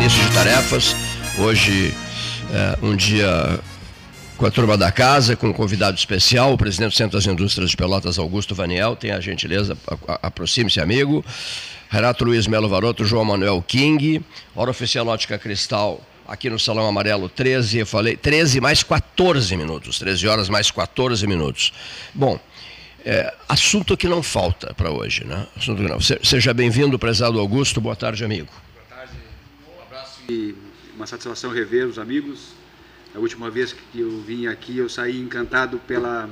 início de tarefas. Hoje é um dia com a turma da casa, com um convidado especial, o presidente do Centro das Indústrias de Pelotas, Augusto Vaniel. Tem a gentileza, aproxime-se, amigo. Renato Luiz Melo Varoto, João Manuel King, Hora Oficial Ótica Cristal, aqui no Salão Amarelo 13, eu falei 13 mais 14 minutos, 13 horas mais 14 minutos. Bom, é, assunto que não falta para hoje, né? Assunto que não. Seja bem-vindo, prezado Augusto. Boa tarde, amigo. Boa tarde, um abraço e uma satisfação rever os amigos. A última vez que eu vim aqui, eu saí encantado pela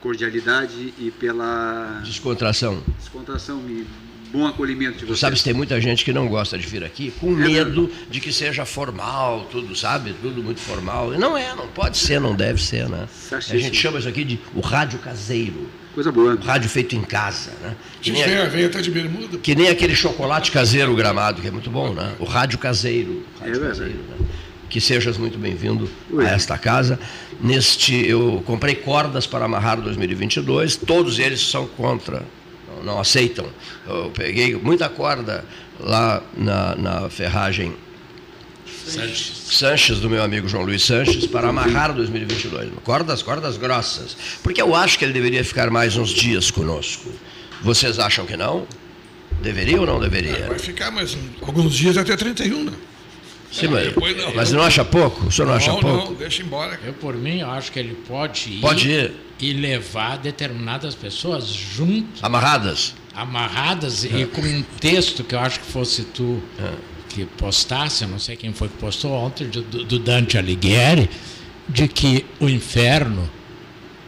cordialidade e pela descontração. Descontração, me bom acolhimento de vocês. Sabe, tem muita gente que não gosta de vir aqui com é medo de que seja formal, tudo, sabe? Tudo muito formal. E não é, não pode ser, não deve ser, né? A gente chama isso aqui de o rádio caseiro. Coisa boa. O rádio feito em casa, né? Que nem, a, até de bermuda. Que nem aquele chocolate caseiro gramado, que é muito bom, né? O rádio caseiro. O rádio é caseiro, né? Que sejas muito bem-vindo a esta casa. Neste, eu comprei cordas para amarrar 2022, todos eles são contra não aceitam. Eu peguei muita corda lá na, na ferragem Sanches. Sanches, do meu amigo João Luiz Sanches, para amarrar 2022. Cordas, cordas grossas. Porque eu acho que ele deveria ficar mais uns dias conosco. Vocês acham que não? Deveria ou não deveria? É, vai ficar mais alguns dias até 31, né? Sim, mas, não. mas não acha pouco? O senhor não, não acha pouco? Não, deixa embora. Eu, por mim, eu acho que ele pode ir. Pode ir e levar determinadas pessoas junto. Amarradas? Amarradas é. e com um texto que eu acho que fosse tu é. Que postasse, eu não sei quem foi que postou ontem, do, do Dante Alighieri, de que o inferno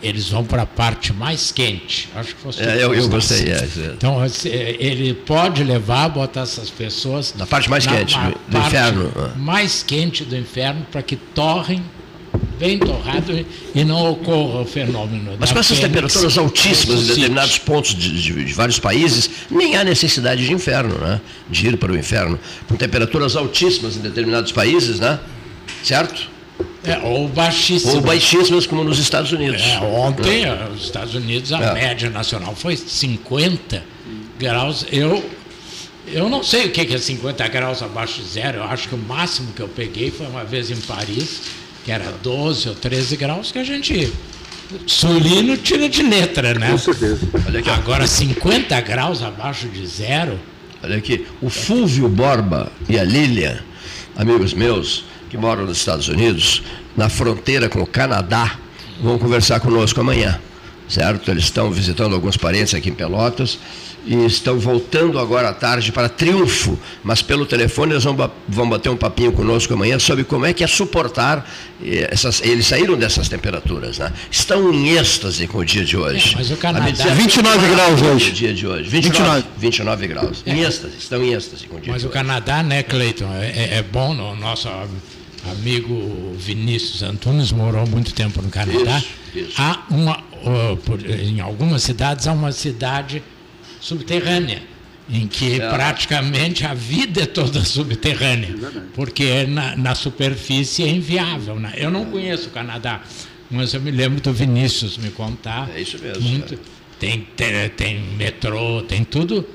eles vão para a parte mais quente. Acho que fosse. É, eu, eu gostei. É, então ele pode levar, botar essas pessoas na parte mais quente do, inferno, mais quente do inferno para que torrem bem torrado e não ocorra o fenômeno. Mas com essas temperaturas altíssimas em determinados pontos de, de, de, vários países, nem há necessidade de inferno, né? De ir para o inferno. Com temperaturas altíssimas em determinados países, né? Certo? É, ou baixíssimas. Ou baixíssimas, como nos Estados Unidos. É, ontem, é. os Estados Unidos, a é. média nacional foi 50 graus. Eu, eu não sei o que é 50 graus abaixo de zero. Eu acho que o máximo que eu peguei foi uma vez em Paris que era 12 ou 13 graus, que a gente. Sulino tira de letra, né? Com certeza. Aqui, Agora, 50 graus abaixo de zero. Olha aqui, o Fúvio Borba e a Lília, amigos meus, que moram nos Estados Unidos, na fronteira com o Canadá, vão conversar conosco amanhã, certo? Eles estão visitando alguns parentes aqui em Pelotas e estão voltando agora à tarde para Triunfo, mas pelo telefone eles vão, vão bater um papinho conosco amanhã sobre como é que é suportar eh, essas, eles saíram dessas temperaturas, né? Estão em êxtase com o dia de hoje. É, mas o Canadá... 29 graus hoje. O dia de hoje. 29, 29. 29 graus. É. Em êxtase, estão em êxtase com o dia Mas o Canadá, né, Cleiton, é, é, é bom, o nosso amigo Vinícius Antunes morou muito tempo no Canadá. Isso, isso. Há uma, em algumas cidades, há uma cidade subterrânea, em que é. praticamente a vida é toda subterrânea, porque na, na superfície é inviável. Né? Eu não conheço o Canadá, mas eu me lembro do Vinícius me contar. É isso mesmo. Muito, tem, tem, tem metrô, tem tudo.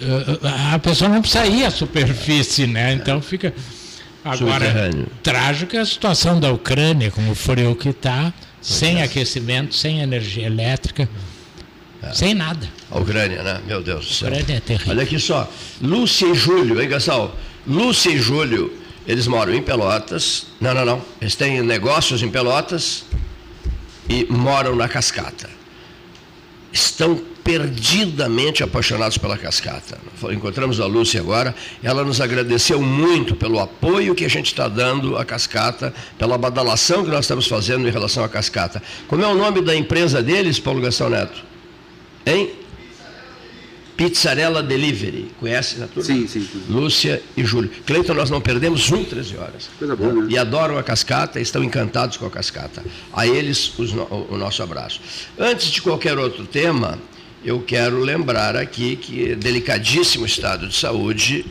Eh, a pessoa não precisa ir à superfície, né? Então fica. Agora, trágica é a situação da Ucrânia, como o frio que está, sem aquecimento, sem energia elétrica. É. Sem nada. A Ucrânia, né? Meu Deus do céu. A Ucrânia é terrível. Olha aqui só. Lúcia e Júlio, hein, Gastal? Lúcia e Júlio, eles moram em Pelotas. Não, não, não. Eles têm negócios em Pelotas e moram na cascata. Estão perdidamente apaixonados pela cascata. Encontramos a Lúcia agora, ela nos agradeceu muito pelo apoio que a gente está dando à cascata, pela badalação que nós estamos fazendo em relação à cascata. Como é o nome da empresa deles, Paulo Gastão Neto? Hein? Pizzarella Delivery. Conhece a turma? Sim, sim, sim. Lúcia e Júlio. Cleiton, nós não perdemos um 13 horas. Coisa boa, né? E adoram a cascata, estão encantados com a cascata. A eles o nosso abraço. Antes de qualquer outro tema, eu quero lembrar aqui que delicadíssimo estado de saúde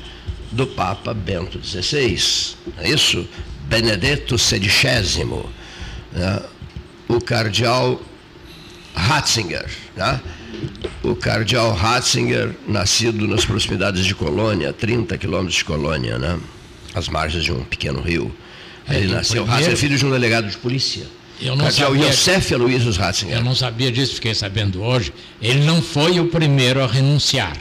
do Papa Bento XVI. É isso? Benedetto XVI. Né? O cardeal Ratzinger. Né? O cardeal Ratzinger, nascido nas proximidades de Colônia, 30 quilômetros de Colônia, né? às margens de um pequeno rio. É, Ele e o nasceu, primeiro- Ratzinger, filho de um delegado de polícia. Eu não Cardeal sabia- Yosef Aloysius Ratzinger. Eu não sabia disso, fiquei sabendo hoje. Ele não foi o primeiro a renunciar.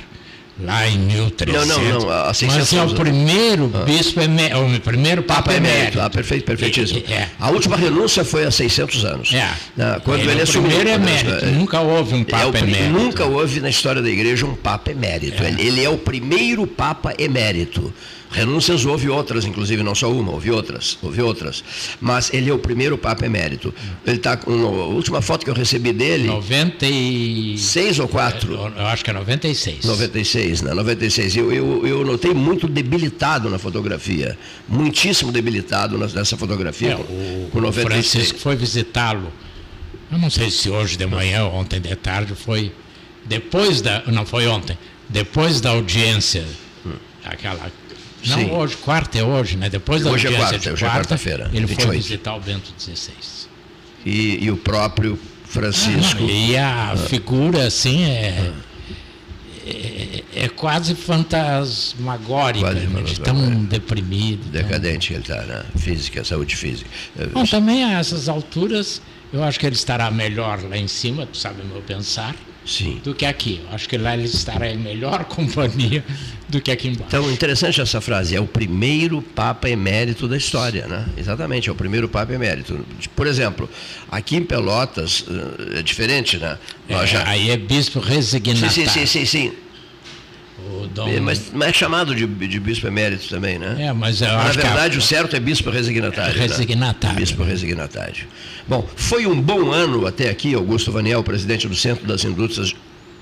Lá em 1300. Não, não, não, 600 Mas é o primeiro bispo emérito, o primeiro papa, Papa emérito, ah, perfeito, perfeitíssimo. É, é. A última renúncia foi há 600 anos. É. Ah, Quando ele, é o assumiu. primeiro emérito. É, Nunca houve um é o papa emérito. Nunca houve na história da igreja um Papa emérito. É. Ele, ele é o primeiro Papa emérito. Renúncias houve outras, inclusive não só uma, houve outras, houve outras. Mas ele é o primeiro Papa emérito. Ele está com a última foto que eu recebi dele, 96. seis ou quatro. Eu acho que é 96. 96, né? 96. Eu, eu, eu notei muito debilitado na fotografia. Muitíssimo debilitado nessa fotografia. É, o, com o 96. Francisco foi visitá-lo. Eu não sei se hoje de manhã ou ontem de tarde foi. Depois da. Não foi ontem. Depois da audiência. Aquela. Não, Sim. hoje, quarta é hoje, né? Depois da Hoje é quarta, de hoje é quarta, quarta-feira, ele foi 28. visitar o Bento XVI. E, e o próprio Francisco. Não, e a figura, assim, é, é, é quase fantasmagórica, Quase né, de tão deprimido. tão- Decadente que ele está, né? Física, saúde física. Bom, também a essas alturas, eu acho que ele estará melhor lá em cima, tu sabe o meu pensar, Sim. do que aqui. Eu acho que lá ele estará em melhor companhia do que aqui embaixo. Então, interessante essa frase. É o primeiro Papa emérito da história, né? Exatamente, é o primeiro Papa emérito. Por exemplo, aqui em Pelotas eh, é diferente, né? É, já- Aí é bispo Sim, resignatário. sim, sim, sim, sim. O dom- É, Mas, mas é chamado de, de bispo emérito também, né? É, mas eu Na verdade, que o certo é bispo resignatário. né? Resignatário. Bispo resignatário. Bom, foi um bom ano até aqui, Augusto Vaniel, presidente do Centro das Indústrias,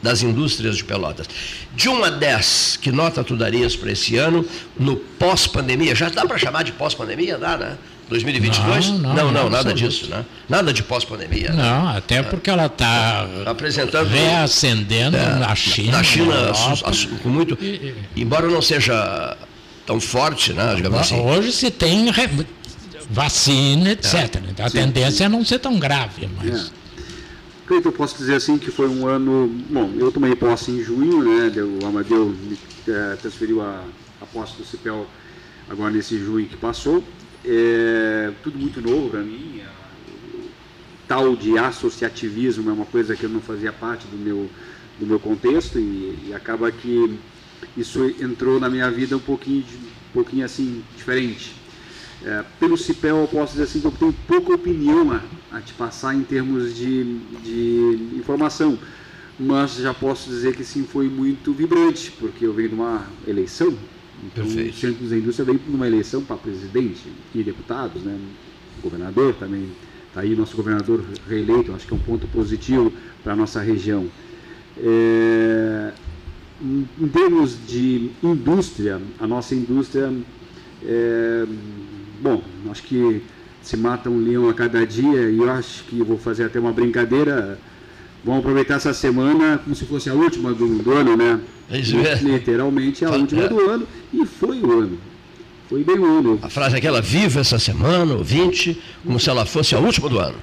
das Indústrias de Pelotas. De 1 a 10, que nota tu darias para esse ano no pós-pandemia? Já dá para chamar de pós-pandemia? Dá, né? 2022? Não, não, não, não, nada disso, né? Nada de pós-pandemia. né? Não, até porque ela está Apresentando. reacendendo É, na China. Na China, na com muito. Embora não seja tão forte, né? Digamos assim. Hoje se tem vacina, etc. Então, a Sim, tendência é não ser tão grave, mas. É. Cleiton, eu posso dizer assim que foi um ano. Bom, eu tomei posse em junho, né? O Amadeu me eh, transferiu a, a posse do CIPEL agora nesse junho que passou. É, tudo muito novo para mim. o tal de associativismo é uma coisa que eu não fazia parte do meu, do meu contexto e, e acaba que isso entrou na minha vida um pouquinho, um pouquinho assim, diferente. É, pelo CIPEL, eu posso dizer assim que eu tenho pouca opinião a, a te passar em termos de, de informação, mas já posso dizer que sim, foi muito vibrante, porque eu venho de uma eleição, então Perfeito. o Centro da Indústria veio de uma eleição para presidente e deputados, né? governador também, está aí nosso governador reeleito, acho que é um ponto positivo para a nossa região. É, em em termos de indústria, a nossa indústria, é, bom, acho que se mata um leão a cada dia e eu acho que vou fazer até uma brincadeira. Vamos aproveitar essa semana como se fosse a última do, do ano, né? É isso mesmo. Literalmente a Fala- última é. do ano e foi o ano. Foi bem o ano. A frase é aquela, viva essa semana, ou 20, como se ela fosse a última do ano.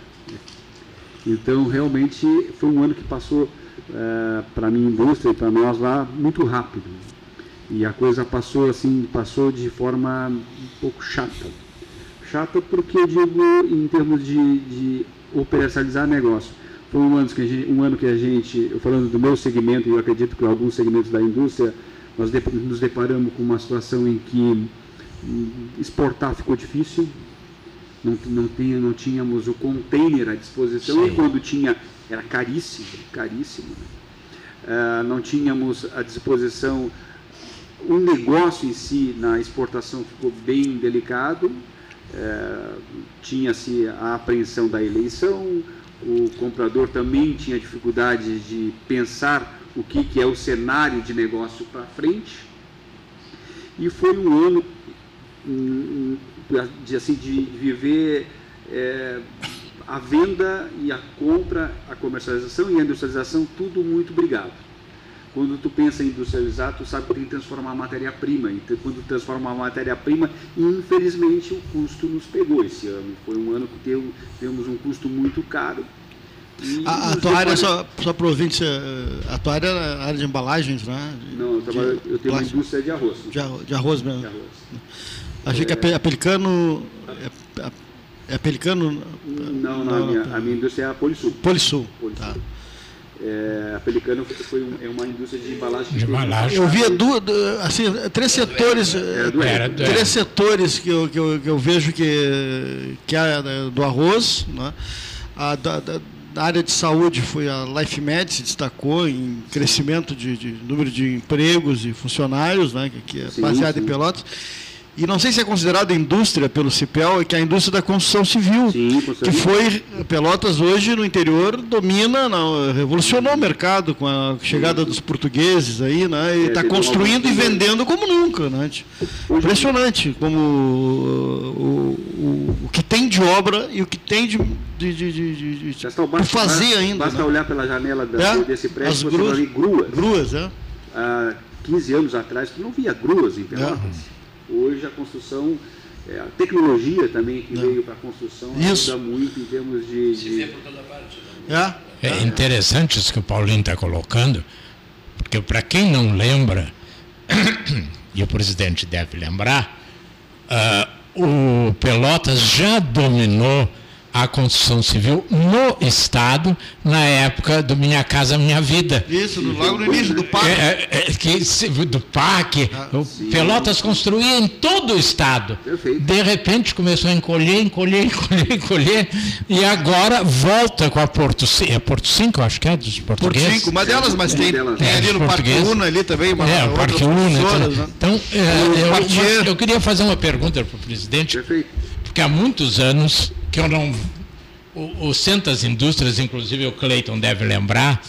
Então, realmente, foi um ano que passou para a minha indústria e para nós lá muito rápido. E a coisa passou assim, passou de forma um pouco chata. Chata porque eu digo em termos de, de operacionalizar negócio. Foi um ano, que a gente, um ano que a gente, falando do meu segmento, e eu acredito que alguns segmentos da indústria, nós nos deparamos com uma situação em que hum, exportar ficou difícil, não, não, tinha, não tínhamos o container à disposição Sim. e quando tinha era caríssimo, caríssimo. né? Ah, não tínhamos à disposição o negócio em si na exportação ficou bem delicado. Eh, Tinha-se a apreensão da eleição, o comprador também tinha dificuldade de pensar o que, que é o cenário de negócio para frente. E foi um ano de, assim, de viver eh, a venda e a compra, a comercialização e a industrialização, tudo muito brigado. Quando tu pensa em industrializar, tu sabe que tem que transformar a matéria-prima. Então, quando transforma a matéria-prima, infelizmente o custo nos pegou esse ano. Foi um ano que teve, temos um custo muito caro. E A, a tua área, só, só ouvinte, eh, a tua área é a área de embalagens, né? De- Não, eu, trabalho- de eu tenho uma plástico. indústria de arroz. de arroz, de arroz mesmo. De arroz. Achei que a, Pe- a Pelicano. É, é a Pelicano. Não, não, a minha, a minha indústria é a Polisul. Polisul. Polisul. Tá. É, a Pelicano foi- um- é uma indústria de embalagem. De embalagem. Eu via duas, du- assim, três setores. Era do Era do- Três setores que eu, que eu, que eu vejo que, que é né, do arroz. Né? A, da, da- da área de saúde foi a LifeMed, se destacou em crescimento de, de número de empregos e funcionários, né? que, que é Sim, baseado em sim. Pelotas. E não sei se é considerado indústria pelo CIPEL, que é a indústria da construção civil. Sim, que foi, Pelotas hoje no interior domina, não, revolucionou o mercado com a chegada dos portugueses aí, né? E É, está uma construindo e vendendo como nunca, né? Impressionante como o, o, o que tem de obra e o que tem de, de, de, de, de- Basta, fazer ainda. Basta né? olhar pela janela da- É, desse as prédio, você gruas. gruas. Gruas, é. Há 15 anos atrás, tu não via gruas em Pelotas. Hoje a construção, é, a tecnologia também que veio para a construção Isso. ajuda muito em termos de... de- É. É interessante isso que o Paulinho está colocando, porque para quem não lembra, e o presidente deve lembrar, ah, o Pelotas já dominou a construção civil no Estado na época do Minha Casa Minha Vida. Isso, no- logo no início do parque. É, é, é, que do PAC, o Pelotas construía em todo o estado. Perfeito. De repente começou a encolher, encolher, encolher, encolher, e agora volta com a Porto 5, é Porto 5, acho que é dos Por portugueses. cinco, uma delas, mas tem, delas. tem ali É, no Parque. Una ali também, uma, É, o Parque Una. professoras, Então, né? então, é, eu, mas eu queria fazer uma pergunta para o presidente, Perfeito. porque há muitos anos que eu não. O, o Centas Indústrias, inclusive o Cleiton deve lembrar,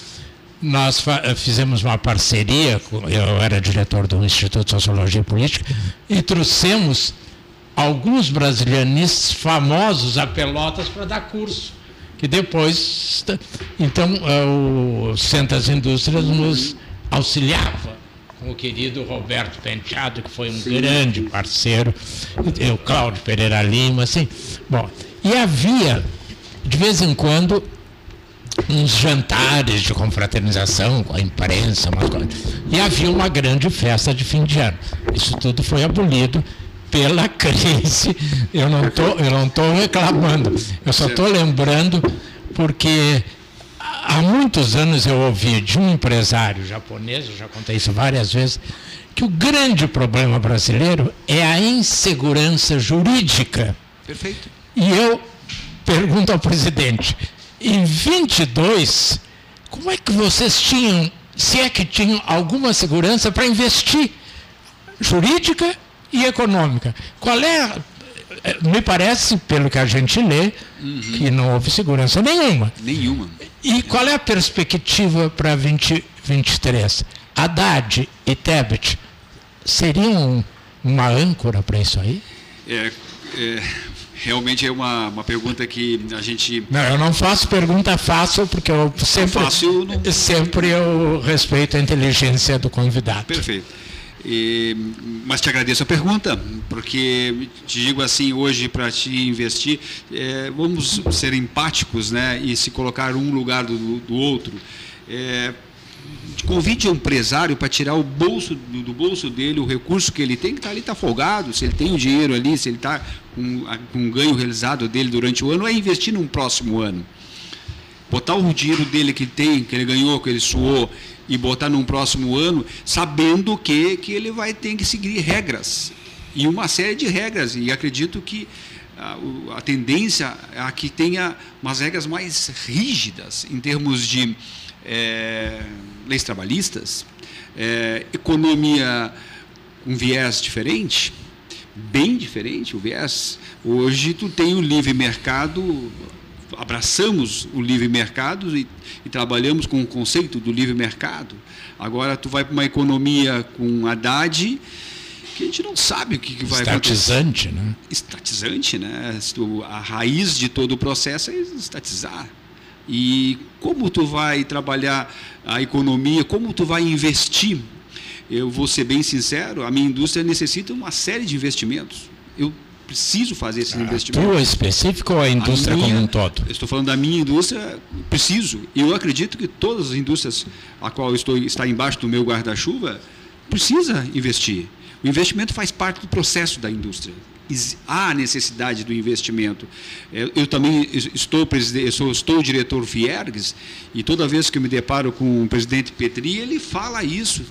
nós fa- fizemos uma parceria, eu era diretor do Instituto de Sociologia e Política, e trouxemos alguns brasilianistas famosos a Pelotas para dar curso. Que depois. Então, eh, o Centas Indústrias nos auxiliava com o querido Roberto Penteado, que foi um grande parceiro, o Cláudio Pereira Lima, assim. Bom, e havia, de vez em quando, uns jantares de confraternização com a imprensa, umas coisas. e havia uma grande festa de fim de ano. Isso tudo foi abolido pela crise. Eu não tô, eu não estou reclamando. Eu só estou lembrando porque há muitos anos eu ouvi de um empresário japonês, eu já contei isso várias vezes, que o grande problema brasileiro é a insegurança jurídica. Perfeito. E eu pergunto ao presidente, em 22, como é que vocês tinham, se é que tinham alguma segurança para investir jurídica e econômica? Qual é, eh, me parece, pelo que a gente lê, que não houve segurança nenhuma. Nenhuma. E qual é a perspectiva para 2023? Haddad e Tebet seriam uma âncora para isso aí? É, é, realmente é uma, uma pergunta que a gente. Não, eu não faço pergunta fácil, porque eu sempre, fácil não- sempre eu respeito a inteligência do convidado. Perfeito. E, mas te agradeço a pergunta, porque te digo assim, hoje para te investir, é, vamos ser empáticos né, e se colocar um lugar do, do outro. É, convide o empresário para tirar o bolso do, bolso dele o recurso que ele tem, que está ali está folgado, se ele tem o dinheiro ali, se ele está com, com um ganho realizado dele durante o ano, é investir num próximo ano botar o dinheiro dele que tem, que ele ganhou, que ele suou, e botar num próximo ano, sabendo que, que ele vai ter que seguir regras. E uma série de regras. E acredito que a, a tendência é que tenha umas regras mais rígidas em termos de eh, leis trabalhistas, eh, economia com viés diferente, bem diferente o viés. Hoje tu tem o livre mercado, abraçamos o livre mercado e, e trabalhamos com o conceito do livre mercado. Agora tu vai para uma economia com Haddad que a gente não sabe o que, que vai acontecer Estatizante, né? estatizante, né? A raiz de todo o processo é estatizar. E como tu vai trabalhar a economia, como tu vai investir? Eu vou ser bem sincero, a minha indústria necessita uma série de investimentos. Eu preciso fazer esses A investimentos. tua específica ou a indústria A minha- como um todo? Estou falando da minha indústria, preciso. Eu acredito que todas as indústrias a qual eu estou está embaixo do meu guarda-chuva precisa investir. O investimento faz parte do processo da indústria. Há necessidade do investimento. Eu, também estou, eu estou diretor Viergues e toda vez que eu me deparo com o presidente Petri, ele fala isso.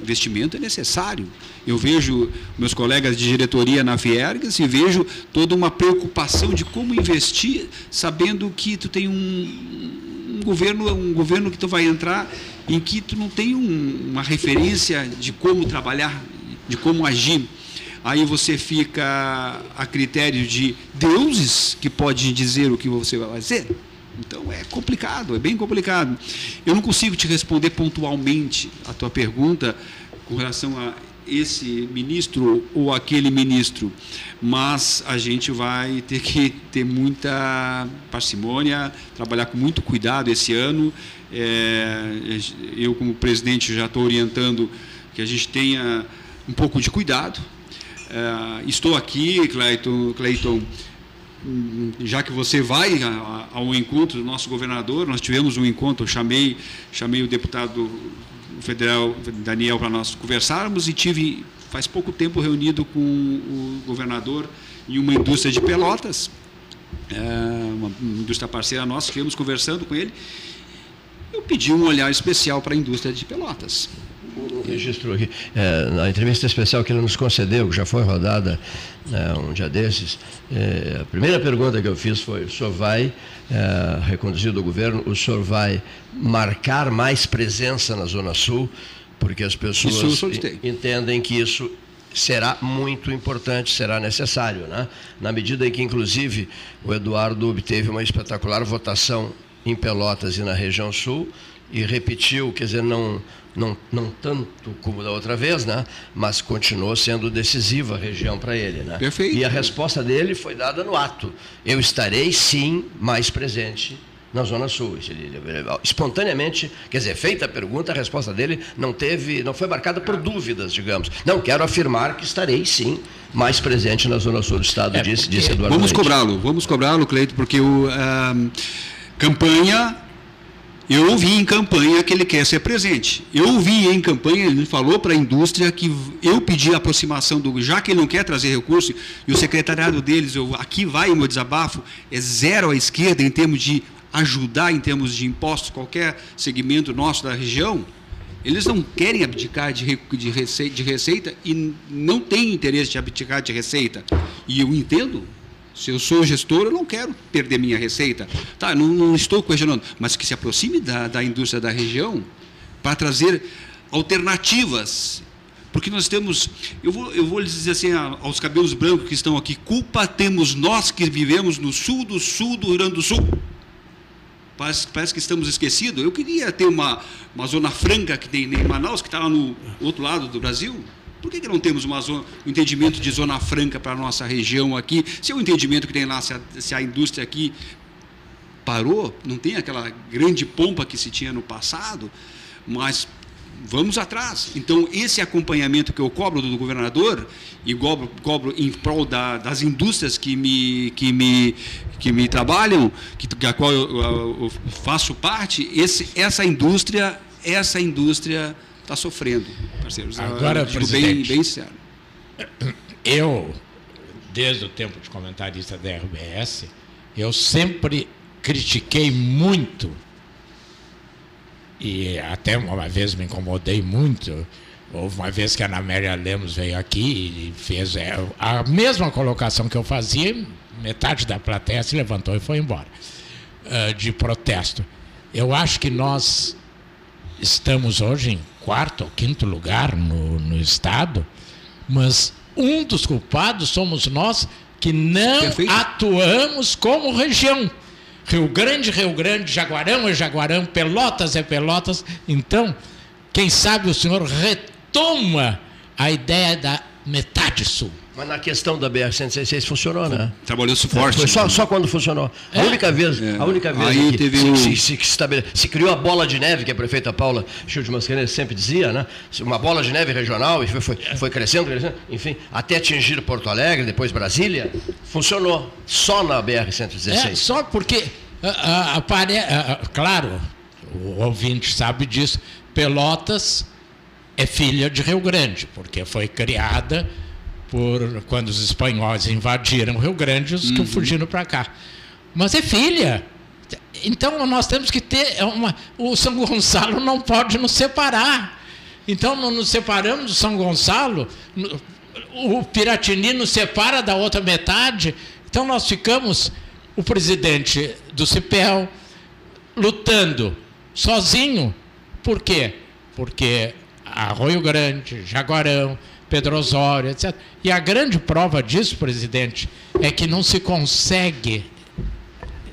Investimento é necessário. Eu vejo meus colegas de diretoria na Viergas e vejo toda uma preocupação de como investir, sabendo que tu tem um, um governo, um governo que tu vai entrar em que tu não tem um, uma referência de como trabalhar, de como agir. Aí você fica a critério de deuses que podem dizer o que você vai fazer. Então é complicado, é bem complicado. Eu não consigo te responder pontualmente a tua pergunta com relação a esse ministro ou aquele ministro, mas a gente vai ter que ter muita parcimônia, trabalhar com muito cuidado esse ano. É, eu, como presidente, já estou orientando que a gente tenha um pouco de cuidado. É, estou aqui, Cleiton, Cleiton já que você vai ao encontro do nosso governador, nós tivemos um encontro, chamei, chamei o deputado federal Daniel para nós conversarmos e tive faz pouco tempo reunido com o governador em uma indústria de Pelotas, é, uma indústria parceira nossa, estivemos conversando com ele. Eu pedi um olhar especial para a indústria de Pelotas registro aqui. É, na entrevista especial que ele nos concedeu, que já foi rodada é, um dia desses, é, a primeira pergunta que eu fiz foi: o senhor vai, é, reconduzido o governo, o senhor vai marcar mais presença na Zona Sul? Porque as pessoas entendem que isso será muito importante, será necessário, né? Na medida em que, inclusive, o Eduardo obteve uma espetacular votação em Pelotas e na região sul e repetiu, quer dizer, não não, não tanto como da outra vez, né? mas continuou sendo decisiva a região para ele. Né? Perfeito. E a resposta dele foi dada no ato. Eu estarei, sim, mais presente na Zona Sul. Espontaneamente, quer dizer, feita a pergunta, a resposta dele não teve, não foi marcada por dúvidas, digamos. Não, quero afirmar que estarei, sim, mais presente na Zona Sul do Estado, é, disse, disse Eduardo Vamos cobrá-lo, vamos cobrá-lo, Cleito, porque o uh, campanha eu ouvi em campanha que ele quer ser presente. Eu ouvi em campanha, ele falou para a indústria que eu pedi a aproximação do. Já que ele não quer trazer recurso, e o secretariado deles, eu, aqui vai o meu desabafo, é zero à esquerda em termos de ajudar em termos de impostos, qualquer segmento nosso da região. Eles não querem abdicar de, de, receita, de receita e não têm interesse de abdicar de receita. E eu entendo, se eu sou gestor, eu não quero perder minha receita. Tá, não, não estou questionando, mas que se aproxime da, da indústria da região para trazer alternativas. Porque nós temos, eu vou, eu vou lhes dizer assim aos cabelos brancos que estão aqui, culpa temos nós que vivemos no sul do sul do Rio Grande do Sul. Parece, parece que estamos esquecidos. Eu queria ter uma, uma zona franca que tem em Manaus, que está lá no outro lado do Brasil. Por que, que não temos uma zona, um entendimento de zona franca para a nossa região aqui? Se é o entendimento que tem lá, se a, se a indústria aqui parou, não tem aquela grande pompa que se tinha no passado, mas vamos atrás. Então, esse acompanhamento que eu cobro do governador e cobro, cobro em prol da, das indústrias que me, que me, que me trabalham, que, da qual eu, eu, eu faço parte, esse, essa indústria, essa indústria está sofrendo, parceiros. Agora, eu presidente, bem, bem sério. Eu, desde o tempo de comentarista da RBS, eu sempre critiquei muito e até uma vez me incomodei muito. Houve uma vez que a Ana Amélia Lemos veio aqui e fez é, a mesma colocação que eu fazia, metade da plateia se levantou e foi embora, uh, de protesto. Eu acho que nós estamos hoje em quarto ou quinto lugar no, no Estado, mas um dos culpados somos nós que não Perfeito. atuamos como região. Rio Grande, Rio Grande, Jaguarão é Jaguarão, Pelotas é Pelotas. Então, quem sabe o senhor retoma a ideia da metade sul. Mas na questão da BR-116 funcionou, né? Trabalhou-se forte. Foi só, só quando funcionou. É? A única vez, é. a única vez Aí que teve se, um... se, se, se, se, criou a bola de neve, que a prefeita Paula Chiu Mascarenhas sempre dizia, né? Uma bola de neve regional, e foi, foi, foi crescendo, crescendo, enfim, até atingir Porto Alegre, depois Brasília, funcionou só na BR-116. É, só porque, a, a, a, claro, o ouvinte sabe disso, Pelotas é filha de Rio Grande, porque foi criada por quando os espanhóis invadiram o Rio Grande, os uhum. que fugiram para cá. Mas é filha. Então nós temos que ter uma. O São Gonçalo não pode nos separar. Então não nos separamos do São Gonçalo, o Piratini nos separa da outra metade. Então nós ficamos, o presidente do CIPEL, lutando sozinho. Por quê? Porque Arroio Grande, Jaguarão, Pedro Osório, etc. E a grande prova disso, presidente, é que não se consegue,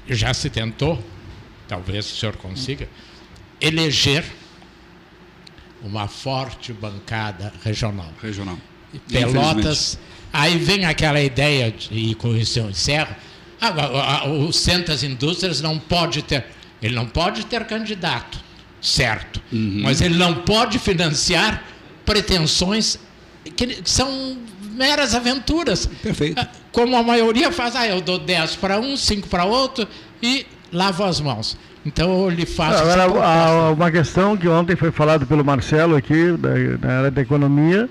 já se tentou, talvez o senhor consiga, eleger uma forte bancada regional. Regional. Pelotas. Aí vem aquela ideia, e com isso eu encerro, ah, o Centro das Indústrias não pode ter, ele não pode ter candidato, certo, uhum. mas ele não pode financiar pretensões que são meras aventuras. Perfeito. Ah, como a maioria faz, ah, eu dou 10 para um, 5 para outro e lavo as mãos. Então eu lhe faço. Agora, a, uma questão que ontem foi falado pelo Marcelo aqui, da, na área da economia,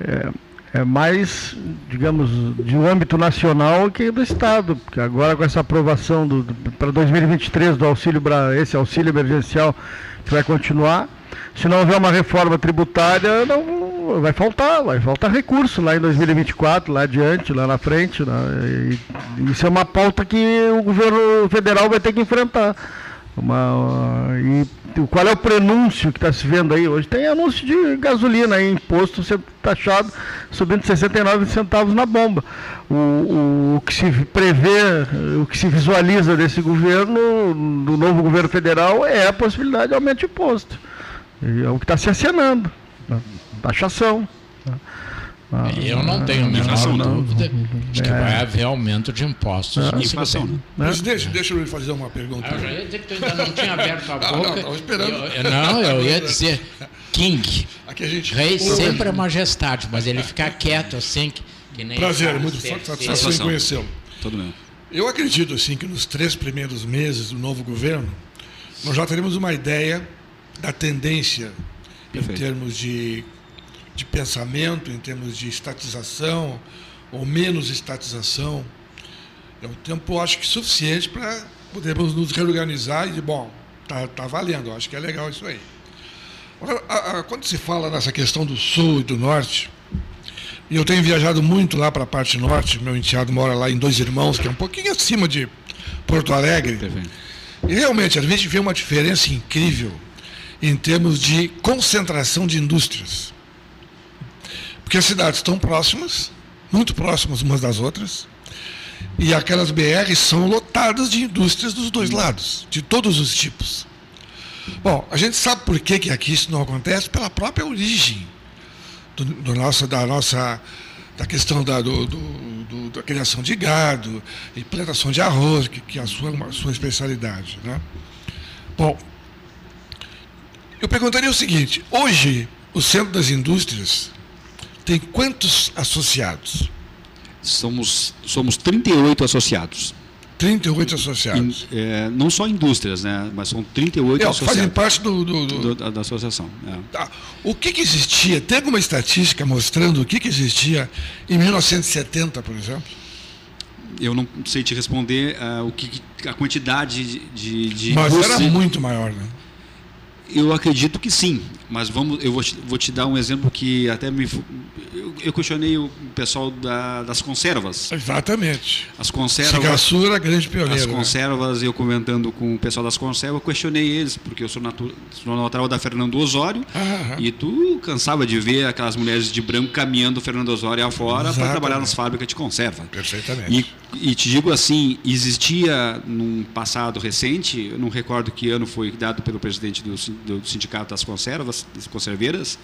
é, é mais, digamos, de um âmbito nacional que do Estado, porque agora com essa aprovação do, do para 2023 do auxílio, esse auxílio emergencial que vai continuar, se não houver uma reforma tributária, não vai faltar, vai faltar recurso lá em 2024, lá adiante, lá na frente. Né? E, isso é uma pauta que o governo federal vai ter que enfrentar. Uma, e qual é o prenúncio que está se vendo aí hoje? Tem anúncio de gasolina aí, imposto sendo taxado, subindo 69 centavos na bomba. O, o, o, que se prevê, o que se visualiza desse governo, do novo governo federal, é a possibilidade de aumento de imposto. E é o que está se acenando. Né? Taxação. Né? Ah, Eu não tenho a menor dúvida de que é. vai haver aumento de impostos. É. Inflação, né? Presidente, deixa eu fazer uma pergunta. Eu já ia dizer que tu ainda não tinha aberto a boca. Não, não, esperando. Eu, não, eu ia dizer King. Aqui a gente... Rei sempre é majestade, mas ele fica quieto assim, que, que nem... Prazer, muito satisfação em conhecê-lo. Todo bem. Eu acredito, assim, que nos três primeiros meses do novo governo, nós já teremos uma ideia da tendência Perfeito. em termos de de pensamento, em termos de estatização ou menos estatização. É um tempo, acho que, suficiente para podermos nos reorganizar e dizer, bom, tá, tá valendo, acho que é legal isso aí. Agora, a, a, quando se fala nessa questão do sul e do norte, e eu tenho viajado muito lá para a parte norte, meu enteado mora lá em Dois Irmãos, que é um pouquinho acima de Porto Alegre. E realmente a gente vê uma diferença incrível em termos de concentração de indústrias. Porque as cidades estão próximas, muito próximas umas das outras, e aquelas BRs são lotadas de indústrias dos dois lados, de todos os tipos. Bom, a gente sabe por que, que aqui isso não acontece? Pela própria origem do, do nosso, da nossa da questão da, do, do, da criação de gado e plantação de arroz, que, que é a sua, a sua especialidade. Né? Bom, eu perguntaria o seguinte: hoje, o Centro das Indústrias tem quantos associados? Somos, somos 38 associados. 38 associados. In, é, não só indústrias, né? mas são 38 é, associados. Fazem parte do, do, do... Da, da, associação. É. Tá. O que, que, existia? Tem alguma estatística mostrando o que, que existia em 1970, por exemplo? Eu não sei te responder uh, o que, a quantidade de. de mas era muito maior, né? Eu acredito que sim, mas vamos, eu vou te, vou te dar um exemplo que até me. Eu, eu questionei o pessoal da, das conservas. Exatamente. As conservas. Cigaçu era grande pioneiro. As né? conservas, né? eu comentando com o pessoal das conservas, questionei eles, porque eu sou, natu, sou natural da Fernando Osório, ah, e tu cansava de ver aquelas mulheres de branco caminhando Fernando Osório afora para trabalhar nas fábricas de conserva. Perfeitamente. E, e te digo assim, existia num passado recente, eu não recordo que ano foi dado pelo presidente do, do Sindicato das Conservas, das conserveiras,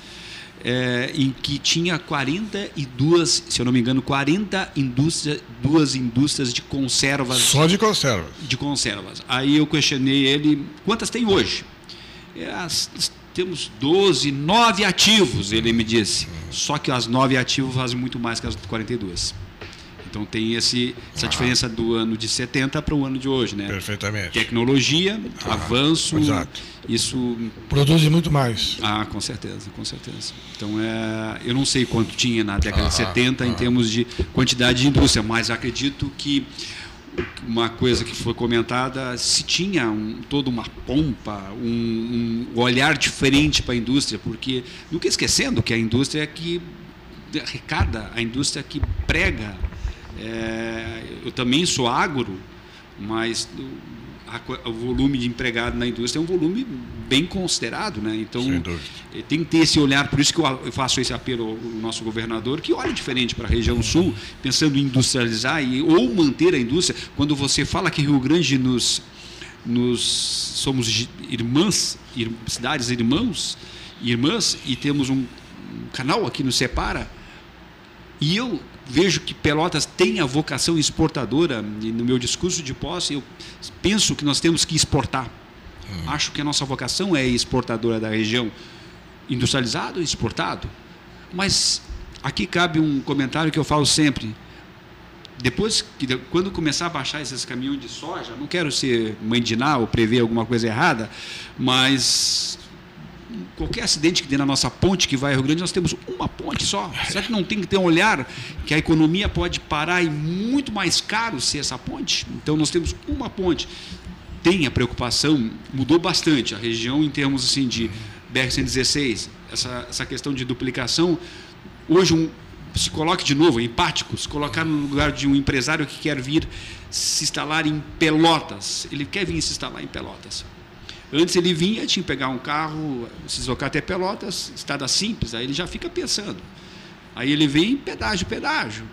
é, em que tinha 42, se eu não me engano, 40 indústrias, duas indústrias de conservas. Só de conservas? De conservas. Aí eu questionei ele, quantas tem hoje? É, as, temos 12, 9 ativos, ele me disse. Só que as 9 ativos fazem muito mais que as 42. Então tem esse, essa diferença do ano de 70 para o ano de hoje, né? Perfeitamente. Tecnologia, avanço, exato. isso produz muito mais. Ah, com certeza, com certeza. Então é, eu não sei quanto tinha na década de 70 em termos de quantidade de indústria, mas acredito que uma coisa que foi comentada, se tinha um, toda uma pompa, um, um olhar diferente para a indústria, porque nunca esquecendo que a indústria é que arrecada, a indústria que prega. É, eu também sou agro, mas o volume de empregado na indústria é um volume bem considerado, né? Então eh, tem que ter esse olhar, por isso que eu faço esse apelo ao nosso governador que olhe diferente para a região sul, pensando em industrializar e, ou manter a indústria. Quando você fala que Rio Grande nos, nos somos irmãs, ir, cidades irmãos, irmãs e temos um, um canal aqui nos separa. E eu vejo que Pelotas tem a vocação exportadora, e no meu discurso de posse eu penso que nós temos que exportar. Hum. Acho que a nossa vocação é exportadora da região, industrializado e exportado. Mas aqui cabe um comentário que eu falo sempre. Depois que quando começar a baixar esses caminhões de soja, não quero ser de ou prever alguma coisa errada, mas qualquer acidente que dê na nossa ponte que vai ao Rio Grande, nós temos uma ponte só. Será que não tem que ter um olhar que a economia pode parar e muito mais caro ser essa ponte? Então nós temos uma ponte. Tem a preocupação, mudou bastante a região em termos assim de BR-116, essa, essa questão de duplicação. Hoje um, se coloque de novo, empático, se colocar no lugar de um empresário que quer vir se instalar em Pelotas. Ele quer vir se instalar em Pelotas Antes ele vinha, tinha que pegar um carro, se deslocar até Pelotas, estrada simples, aí ele já fica pensando. Aí ele vem pedágio, pedágio.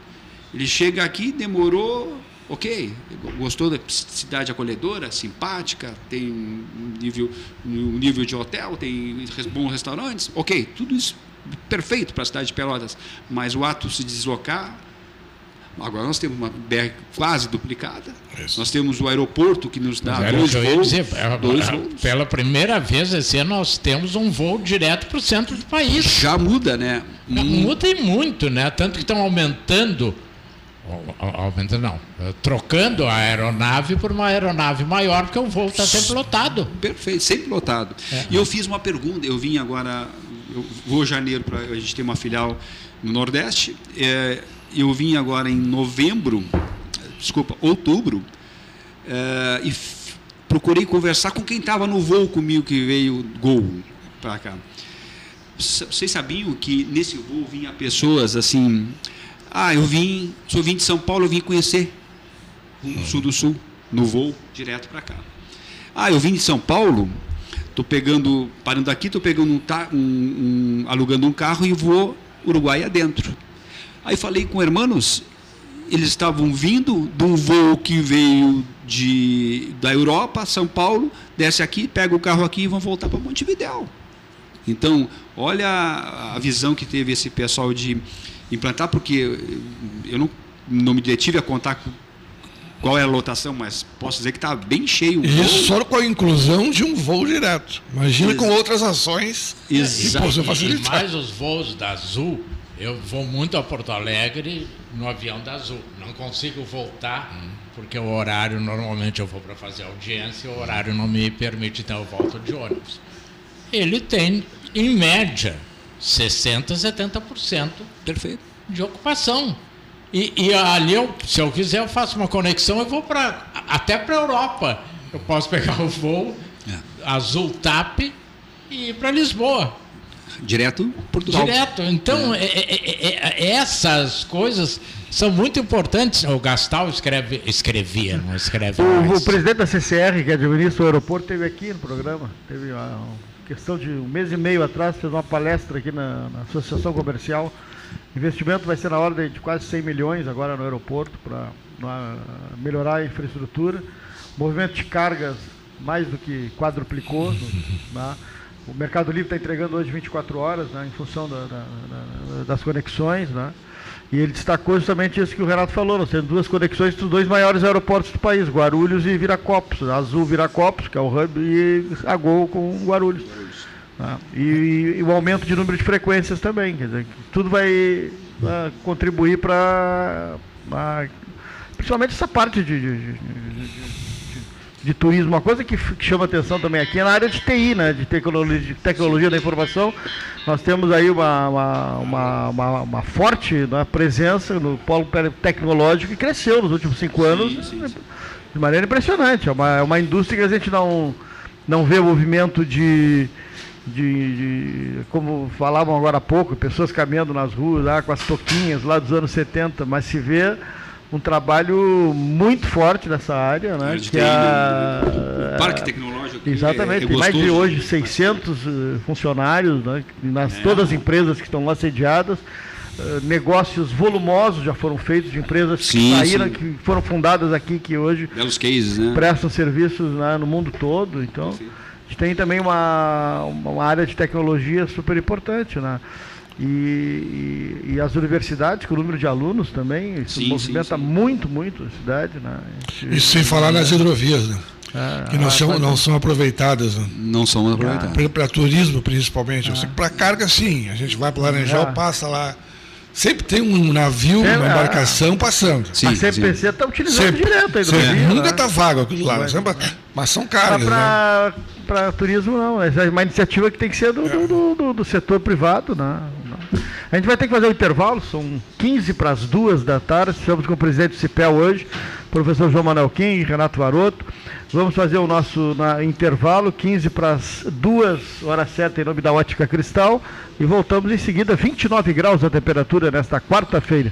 Ele chega aqui, demorou, ok, gostou da cidade acolhedora, simpática, tem um nível, um nível de hotel, tem bons restaurantes, ok, tudo isso perfeito para a cidade de Pelotas. Mas o ato de se deslocar, Agora nós temos uma BR quase duplicada. Isso. Nós temos o aeroporto que nos dá dois voos, dizer, dois voos. Pela primeira vez esse ano nós temos um voo direto para o centro do país. Já muda, né? Muda e muito, né? Tanto que estão aumentando, aumentando não, trocando a aeronave por uma aeronave maior, porque o voo está sempre lotado. Perfeito, sempre lotado. É. E eu fiz uma pergunta, eu vim agora, eu vou janeiro para a gente ter uma filial no Nordeste. É, eu vim agora em novembro, desculpa, outubro, é, e procurei conversar com quem estava no voo comigo que veio Gol para cá. Vocês sabiam que nesse voo vinha pessoas assim, ah, eu vim, sou vim de São Paulo, eu vim conhecer o Sul do Sul, no voo direto para cá. Ah, eu vim de São Paulo, estou pegando, parando aqui, estou pegando um, um, um, alugando um carro e vou Uruguai adentro. Aí falei com hermanos, eles estavam vindo de um voo que veio de, da Europa, São Paulo, desce aqui, pega o carro aqui e vão voltar para Montevidéu. Então, olha a visão que teve esse pessoal de implantar, porque eu não, não me detive a contar qual é a lotação, mas posso dizer que está bem cheio. Isso só com a inclusão de um voo direto. Imagina Ex com outras ações. Exato. E, e mais os voos da Azul eu vou muito a Porto Alegre no avião da Azul. Não consigo voltar, porque o horário, normalmente eu vou para fazer audiência, o horário não me permite, então eu volto de ônibus. Ele tem, em média, 60%, 70% Perfeito. de ocupação. E, e, ali, eu, se eu quiser, eu faço uma conexão, eu vou pra, até para a Europa. Eu posso pegar o voo é. Azul TAP e ir para Lisboa. Direto Portugal. Direto. Então, é. É, é, é. é, essas coisas são muito importantes. O Gastal escreve, escrevia, não escreve o, mais. O presidente da CCR, que administra o aeroporto, esteve aqui no programa. Teve uma, uma, questão de um mês e meio atrás, fez uma palestra aqui na, na Associação Comercial. O investimento vai ser na ordem de quase 100 milhões agora no aeroporto para melhorar a infraestrutura. O movimento de cargas mais do que quadruplicou. Né? O Mercado Livre está entregando hoje 24 horas, né, em função da, da, da, das conexões, né? E ele destacou justamente isso que o Renato falou, nós temos duas conexões dos dois maiores aeroportos do país, Guarulhos e Viracopos. Azul Viracopos, que é o hub, e a Gol com Guarulhos. Né? E, e, o aumento de número de frequências também. Quer dizer, tudo vai uh, contribuir para principalmente essa parte de, de, de, de, turismo. Uma coisa que, que, chama atenção também aqui é na área de TI, né, de tecnologia, tecnologia da informação. Nós temos aí uma, uma, uma, uma, uma forte né, presença no polo tecnológico que cresceu nos últimos cinco anos sim, sim, sim. de maneira impressionante. É uma, é uma indústria que a gente não, não vê movimento de de, de, como falavam agora há pouco, pessoas caminhando nas ruas lá com as toquinhas lá dos anos 70, mas se vê um trabalho muito forte nessa área, né? Que é a, o parque tecnológico. Exatamente, é, é tem mais de hoje 600 eh, funcionários, né? nas é. todas as empresas que estão lá sediadas. Uh, negócios volumosos já foram feitos de empresas sim, que saíram, sim. que foram fundadas aqui, que hoje cases, né? prestam serviços né, no mundo todo. Então, sim a gente tem também uma, uma área de tecnologia super importante, né? E, e, e, as universidades, com o número de alunos também, isso sim, movimenta sim, sim. muito, muito a cidade. Né? Gente, isso sem falar nas hidrovias, né? É, que não, são, não são aproveitadas. Né? Não são aproveitadas. Para turismo, principalmente. É. Para carga, sim. A gente vai para Laranjal, é. passa lá Sempre tem um navio, uma é. embarcação passando. Sim, a CPC está utilizando sempre, direto aí do Rio, Nunca está né? vago aquilo lá. Mas, sempre, mas são cargas. Para né? turismo, não. Essa é uma iniciativa que tem que ser do, é. do, do, do, setor privado. Né? A gente vai ter que fazer um intervalo, são 15 para as duas da tarde. Estamos com o presidente do CIPEL hoje, professor João Manuel King, Renato Varoto. Vamos fazer o nosso na, intervalo, 15 para as duas horas certa, em nome da Ótica Cristal. E voltamos em seguida, 29 graus a temperatura nesta quarta-feira.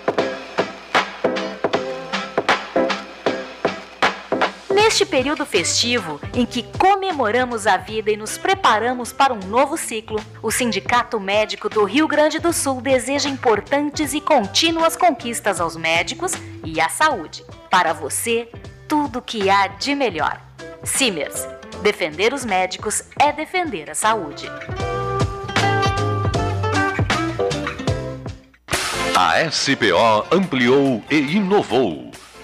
Neste período festivo, em que comemoramos a vida e nos preparamos para um novo ciclo, o Sindicato Médico do Rio Grande do Sul deseja importantes e contínuas conquistas aos médicos e à saúde. Para você, tudo o que há de melhor. Simers. Defender os médicos é defender a saúde. A SPO ampliou e inovou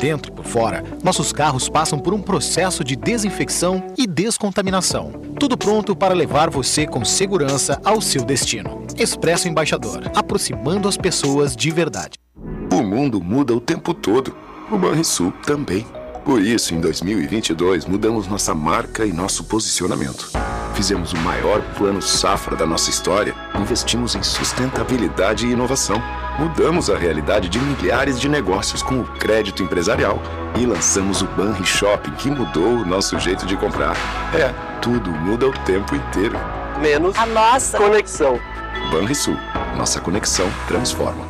dentro e por fora, nossos carros passam por um processo de desinfecção e descontaminação. Tudo pronto para levar você com segurança ao seu destino. Expresso Embaixador, aproximando as pessoas de verdade. O mundo muda o tempo todo. O Banrisul também. Por isso, em 2022, mudamos nossa marca e nosso posicionamento. Fizemos o maior plano safra da nossa história, investimos em sustentabilidade e inovação. Mudamos a realidade de milhares de negócios com o crédito empresarial e lançamos o Banri Shopping, que mudou o nosso jeito de comprar. É, tudo muda o tempo inteiro. Menos a nossa conexão. Banrisul, nossa conexão transforma.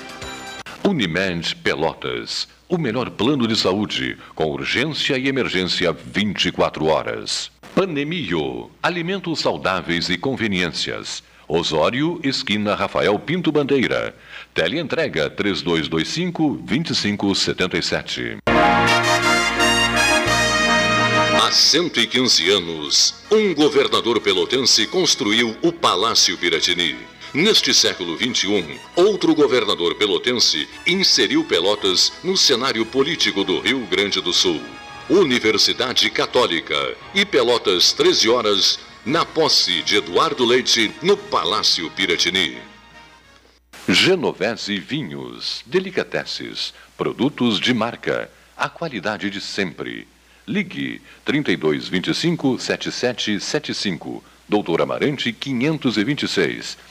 Unimed Pelotas. O melhor plano de saúde, com urgência e emergência 24 horas. Panemio. Alimentos saudáveis e conveniências. Osório, esquina Rafael Pinto Bandeira. Teleentrega 3225-2577. Há 115 anos, um governador pelotense construiu o Palácio Piratini. Neste século XXI, outro governador pelotense inseriu Pelotas no cenário político do Rio Grande do Sul. Universidade Católica e Pelotas 13 horas na posse de Eduardo Leite no Palácio Piratini. Genovese Vinhos, Delicateces, produtos de marca, a qualidade de sempre. Ligue 3225 7775, Doutor Amarante 526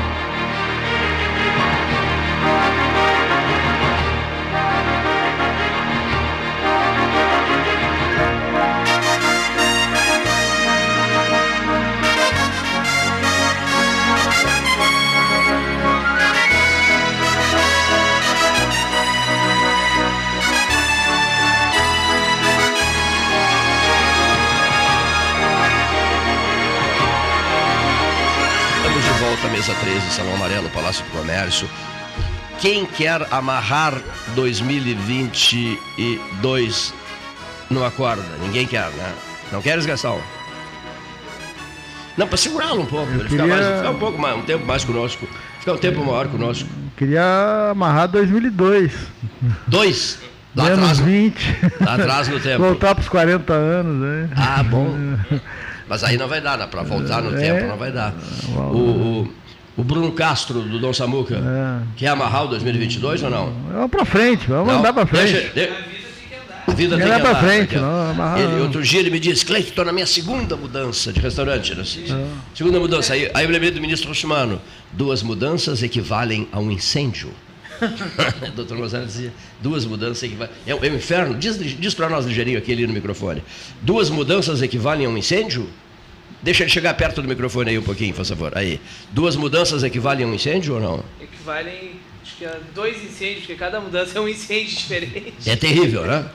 Mesa 13, Salão Amarelo, Palácio do Comércio. Quem quer amarrar 2022 não acorda? Ninguém quer, né? Não queres, Gastão? Não, para segurá-lo um pouco, ele queria... ficar, mais, ficar um pouco mais, um tempo mais conosco. Ficar um tempo maior conosco. Queria amarrar 2002. Dois? Lá Menos atrás, 20. Lá atrás no tempo. Voltar para os 40 anos, né? Ah, bom. Mas aí não vai dar, né? Para voltar no é, tempo não vai dar. O, o, o Bruno Castro, do Dom Samuca, é. quer amarrar o 2022 ou não? Vamos para frente, vamos não? andar para frente. Deixa, de... A vida tem que andar para frente. Não, ele, outro dia ele me disse, Cleiton, estou na minha segunda mudança de restaurante. Né? É. Segunda mudança. Aí, aí eu lembrei do ministro Russumano. Duas mudanças equivalem a um incêndio. doutor Gonzalez dizia, duas mudanças equivalem... É, é um inferno? Diz, diz para nós ligeirinho aqui ali no microfone. Duas mudanças equivalem a um incêndio? Deixa ele chegar perto do microfone aí um pouquinho, por favor. Aí. Duas mudanças equivalem a um incêndio ou não? Equivalem, acho que a dois incêndios, porque cada mudança é um incêndio diferente. É terrível, né?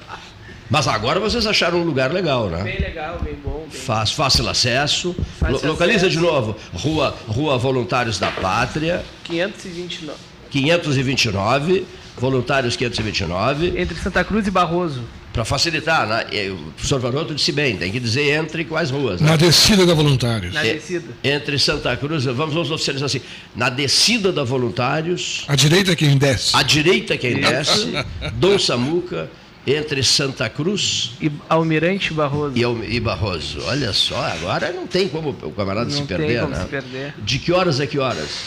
Mas agora vocês acharam um lugar legal, né? Bem legal, bem bom. Bem... Fácil, fácil acesso. Fácil localiza acesso. de novo. Rua, Rua Voluntários da Pátria. 529. 529. Voluntários 529. Entre Santa Cruz e Barroso para facilitar, né? o professor Varoto disse bem, tem que dizer entre quais ruas. Né? Na descida da Voluntários. Na descida. Entre Santa Cruz, vamos, vamos oficializar assim, na descida da Voluntários. A direita quem desce. A direita quem desce, Dom Samuca, entre Santa Cruz e Almirante Barroso. E, e Barroso. Olha só, agora não tem como o camarada não se perder, tem como né? Se perder. De que horas a que horas?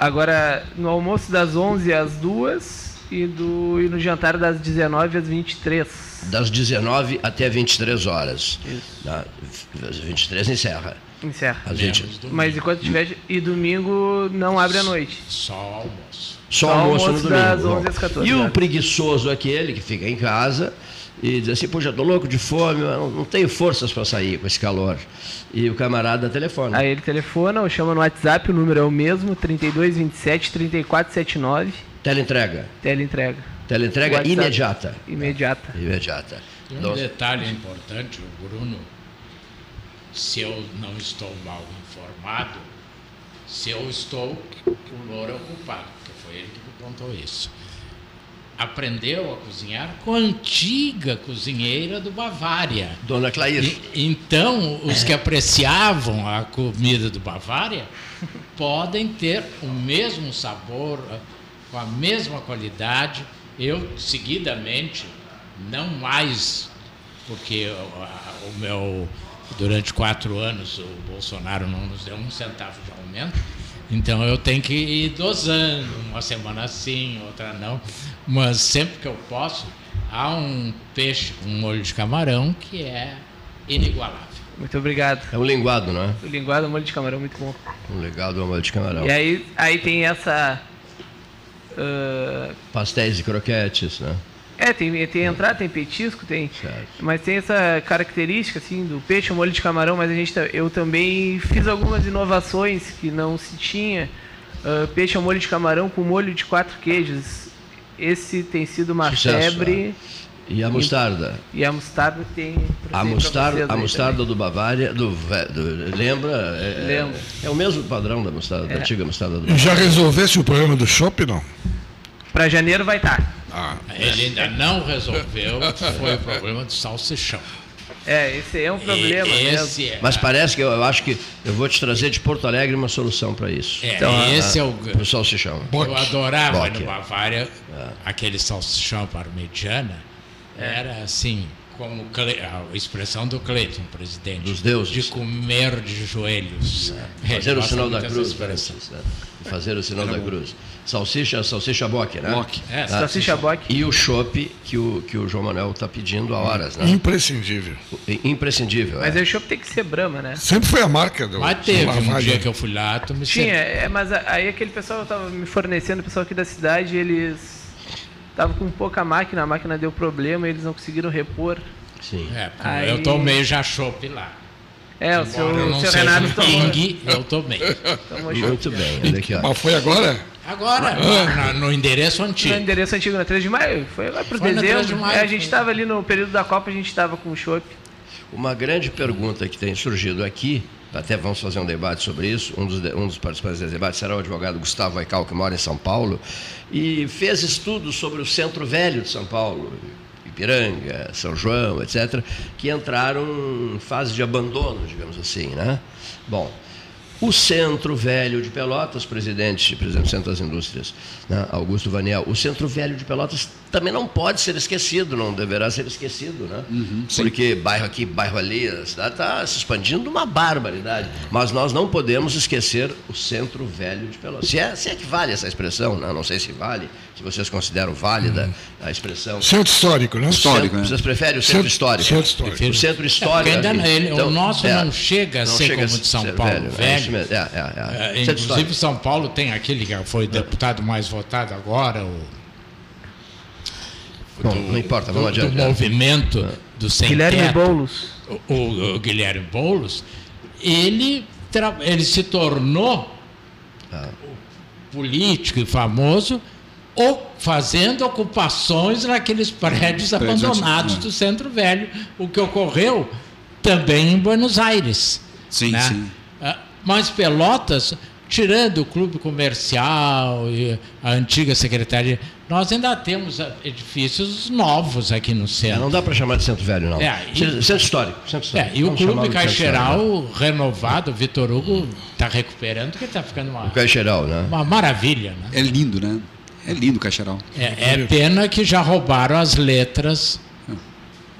Agora, no almoço das 11 às 2 e, do, e no jantar das 19 às 23 das 19 até 23 horas. Isso. Às 23 encerra. Encerra. Às 20... Mas enquanto tiver. E domingo não abre à noite. Só almoço. Só, Só almoço, almoço no domingo. Das 11 às 14, e o preguiçoso aquele que fica em casa e diz assim, poxa, estou louco de fome, não, não tenho forças para sair com esse calor. E o camarada telefona. Aí ele telefona ou chama no WhatsApp, o número é o mesmo, 3227 3479. Teleentrega. Teleentrega. Teleentrega WhatsApp. imediata. Imediata. Imediata. Tem um detalhe importante, o Bruno, se eu não estou mal informado, se eu estou, o Louro é o culpado, porque foi ele que me contou isso. Aprendeu a cozinhar com a antiga cozinheira do Bavária. Dona Clair. então, os que apreciavam a comida do Bavária podem ter o mesmo sabor, com a mesma qualidade, eu, seguidamente, não mais, porque o, o meu, durante quatro anos o Bolsonaro não nos deu um centavo de aumento, então eu tenho que ir dosando, uma semana sim, outra não, mas sempre que eu posso, há um peixe com molho de camarão que é inigualável. Muito obrigado. É um linguado, não é? O linguado, molho de camarão, muito bom. Um legado, molho de camarão. E aí, aí tem essa Uh, Pastéis e croquetes, né? É, tem, tem entrada, tem petisco, tem. Certo. Mas tem essa característica assim do peixe, o molho de camarão, mas a gente eu também fiz algumas inovações que não se tinha. Uh, peixe ao molho de camarão com molho de quatro queijos. Esse tem sido uma Sucesso, febre. É. E a mostarda? E, e a mostarda tem. A mostarda, a mostarda do Bavária, do, do lembra? É, lembra. É, o mesmo padrão da mostarda, é. da antiga mostarda do Bavária. Já resolvesse o problema do shopping, não? Para janeiro vai estar. Tá. Ah. Ele ainda não resolveu, foi o problema do salsichão. É, esse é um problema. Esse é. Mas parece que eu, eu, acho que eu vou te trazer de Porto Alegre uma solução para isso. É, então, esse a, é o. O salsichão. Eu adorava no Bavária é. aquele salsichão parmegiana era assim, como a expressão do Cleiton, presidente. Dos deuses. De comer de joelhos. É, fazer o sinal da cruz. Né? Fazer o sinal da cruz. Salsicha, salsicha boque, né? Boque. É, tá? salsicha boque. E o chopp que o, que o João Manuel está pedindo há horas, né? Imprescindível. Imprescindível, Mas é. o chopp tem que ser Brahma, né? Sempre foi a marca do... Mas teve um dia que eu fui lá, tu me Tinha, é, mas aí aquele pessoal estava me fornecendo, o pessoal aqui da cidade, eles estavam com pouca máquina, a máquina deu problema, eles não conseguiram repor. Sim. É, aí... eu tomei já chopp lá. É, o seu, o seu Renato tomou. King, eu tomei. Muito bem, olha aqui, ó. Mas foi agora? Agora, ah. no, no, endereço antigo. No endereço antigo, na 3 de maio. Foi lá para dezembro. De maio, é, a gente estava ali no período da Copa, a gente estava com o chopp. Uma grande pergunta que tem surgido aqui, até vamos fazer um debate sobre isso, um dos, um dos participantes desse debate será o advogado Gustavo Aical, que mora em São Paulo, e fez estudos sobre o Centro Velho de São Paulo, Ipiranga, São João, etc., que entraram em fase de abandono, digamos assim. Né? Bom, o Centro Velho de Pelotas, presidente, presidente do Centro das Indústrias, né, Augusto Vaniel, o Centro Velho de Pelotas também não pode ser esquecido, não deverá ser esquecido, né? Uhum, Porque bairro aqui, bairro ali, a cidade está se expandindo uma barbaridade. Mas nós não podemos esquecer o Centro Velho de Pelotas. Se é, se é que vale essa expressão, né? não sei se vale, se vocês consideram válida a expressão. Centro histórico, né? Histórico, né? Vocês preferem o centro, centro histórico? Centro histórico. O centro histórico. É, ainda ele, então, o nosso é, não chega a ser como de São Paulo, velho. velho. É, é, é, é inclusive, São Paulo tem aquele que foi deputado mais votado agora, o Bom, do, não importa, vamos do, adiante. Do movimento ah. do sem Guilherme teto, Boulos. O, o, o, Guilherme Boulos, ele, ele se tornou ah. político e famoso ou fazendo ocupações naqueles prédios abandonados do Centro Velho, o que ocorreu também em Buenos Aires. Sim, né? sim. Ah, mas Pelotas tirando o clube comercial e a antiga secretaria, nós ainda temos edifícios novos aqui no centro. É, não dá para chamar de centro velho, não. É, e, centro, histórico, centro histórico. É, e Vamos o clube Caixeral renovado, o Vitor Hugo está recuperando, porque está ficando uma, o Caixeral, né? uma maravilha. Né? É lindo, né? É lindo o Caixeral. É, é pena que já roubaram as letras.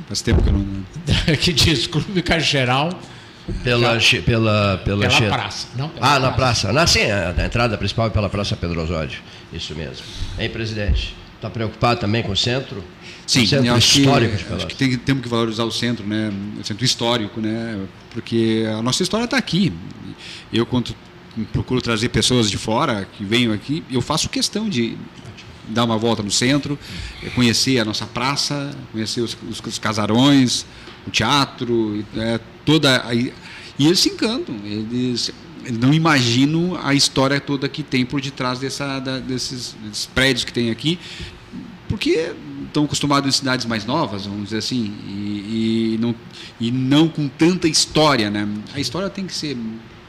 Faz tempo que eu não. que diz Clube Caixeral pela, Já, pela, pela, pela praça. Não, pela ah, praça. na praça. Na, sim, a, entrada principal é pela Praça Pedro Osódio. Isso mesmo. Hein, presidente? Está preocupado também com o centro? Sim, o centro histórico que, acho que tem, temos que valorizar o centro, né? o centro histórico, né? porque a nossa história está aqui. Eu, quando procuro trazer pessoas de fora que venham aqui, eu faço questão de dar uma volta no centro, conhecer a nossa praça, conhecer os, os casarões, o teatro, é, toda a, e eles se encantam, eles, não imaginam a história toda que tem por detrás dessa, da, desses, desses prédios que tem aqui, porque estão acostumados em cidades mais novas, vamos dizer assim, e, e, não, e não com tanta história, né? A história tem que ser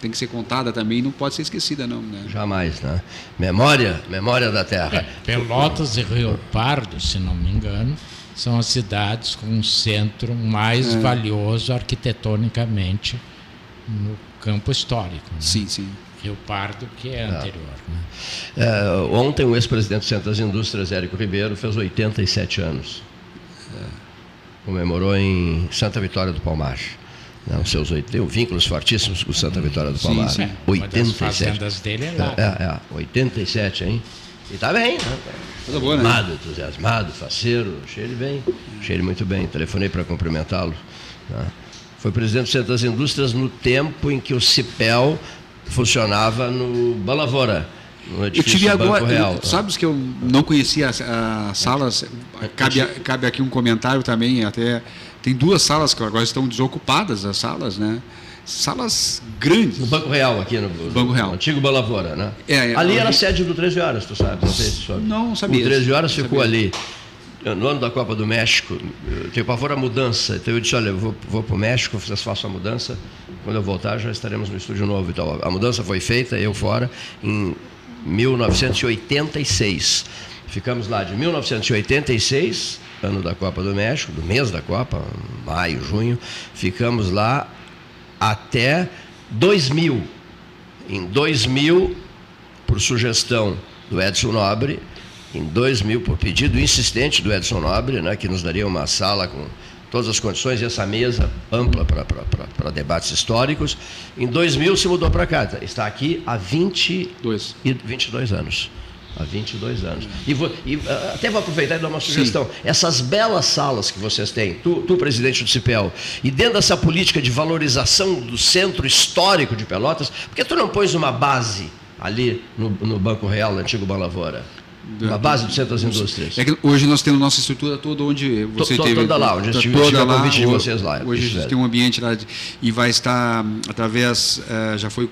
tem que ser contada também, não pode ser esquecida não. Né? Jamais, né? Memória, memória da terra. É, Pelotas e Rio Pardo, se não me engano, são as cidades com um centro mais é. valioso arquitetonicamente no campo histórico. Né? Sim, sim. Rio Pardo, que é, é. anterior. Né? É, ontem o ex-presidente do Centro das Indústrias, Érico Ribeiro, fez 87 anos. É. Comemorou em Santa Vitória do Palmar. Não, seus oito, tem vínculos fortíssimos com Santa Vitória do Palmar. Sim, sim. 87. Uma das fazendas dele é lá. É, é, 87, hein? E tá bem, né? Coisa boa, né? Animado, entusiasmado, faceiro, cheio de bem, cheio de muito bem. Telefonei para cumprimentá-lo. Né? Foi presidente do Centro das Indústrias no tempo em que o CIPEL funcionava no Balavora. No eu tive agora, Real. sabes que eu não conhecia as, as salas. Cabe, cabe aqui um comentário também, até tem duas salas que agora estão desocupadas, as salas, né? Salas grandes. No Banco Real, aqui no, Banco Real. Antigo Balavora, né? É, é, ali era a sede do 13 Horas, tu sabe? Não sei se sabe. Não, sabia. O 13 Horas ficou ali. No ano da Copa do México, tem pavor a mudança. Então eu disse, olha, eu vou, vou para o México, vocês façam a mudança. Quando eu voltar, já estaremos no estúdio novo. Então, a mudança foi feita, eu fora, em 1986. Ficamos lá de 1986, ano da Copa do México, do mês da Copa, maio, junho, ficamos lá até 2000. Em 2000, por sugestão do Edson Nobre, em 2000, por pedido insistente do Edson Nobre, né, que nos daria uma sala com todas as condições e essa mesa ampla para debates históricos. Em 2000 se mudou para cá, está aqui há 22, e 22 anos. Há 22 anos. E, vou, e ah, até vou aproveitar e dar uma sugestão. Sim. Essas belas salas que vocês têm, tu, tu, presidente do CIPEL, e dentro dessa política de valorização do centro histórico de Pelotas, por que tu não pões uma base ali no, no Banco Real, no antigo Balavora? Uma base do Centro das Indústrias. É hoje nós temos nossa estrutura toda onde você to, teve. Toda lá, onde estive, toda lá, convite de vocês lá. Hoje a gente tem um ambiente lá de, e vai estar através, uh, já foi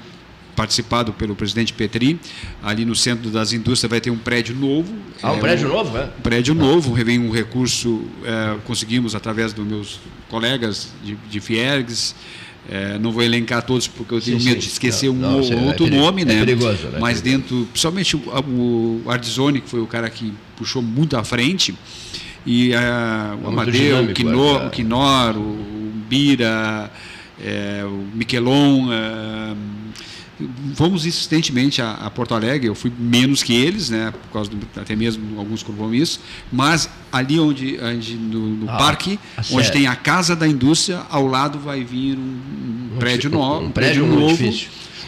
participado pelo presidente Petri, ali no centro das indústrias vai ter um prédio novo. Ah, um é, prédio um, novo, é? Um prédio novo, vem um recurso, é, conseguimos através dos meus colegas de, de Fiergs, é, não vou elencar todos porque eu tenho sim, medo sim. de esquecer não, um não, ou é outro é nome, né? Perigoso, né? Mas dentro, principalmente o, o Ardzone, que foi o cara que puxou muito à frente, e a, o Amadeu, o Quinor, é. o, Quinor, o Bira, é, o Miquelon, vamos insistentemente a, a, Porto Alegre, eu fui menos que eles, né, por causa do, até mesmo alguns compromissos, mas ali onde, onde no, no ah, parque, onde tem a casa da indústria, ao lado vai vir um, um prédio novo, um prédio, um prédio novo,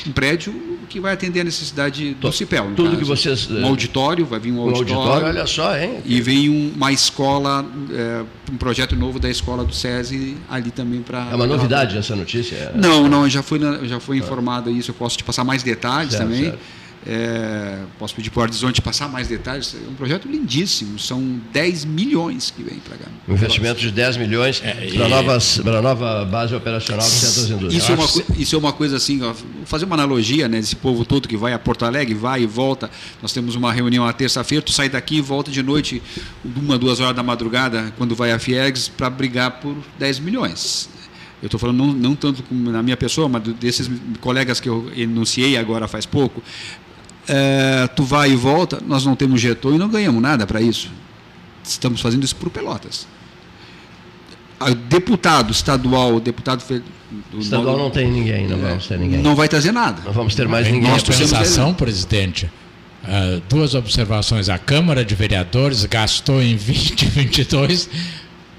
um prédio que vai atender a necessidade do CIPEL. Tudo caso. que vocês. Um auditório, vai vir um, um auditório. auditório olha só, hein? E vem um, uma escola, é, um projeto novo da escola do SESI ali também para. É uma novidade essa notícia? Não, não, já foi, já foi informado isso, eu posso te passar mais detalhes certo, também. Certo. É, posso pedir para o Horizonte passar mais detalhes. É um projeto lindíssimo, são 10 milhões que vem para cá. Um investimento de 10 milhões é, para, novas, para a nova base operacional do Centro das Indústrias. Isso é, uma, isso é uma coisa assim, ó, vou fazer uma analogia, né? Desse povo todo que vai a Porto Alegre, vai e volta. Nós temos uma reunião à terça-feira, tu sai daqui e volta de noite, uma, duas horas da madrugada, quando vai a Fiegs, para brigar por 10 milhões. Eu estou falando não, não tanto na minha pessoa, mas desses colegas que eu enunciei agora faz pouco, é, tu vai e volta, nós não temos jetor e não ganhamos nada para isso. Estamos fazendo isso por Pelotas. O deputado estadual, deputado do estadual não tem ninguém, não é, vamos ter ninguém. Não vai trazer nada. Não vamos ter mais ninguém. Nós compensação, presidente. Uh, duas observações. A Câmara de Vereadores gastou em 2022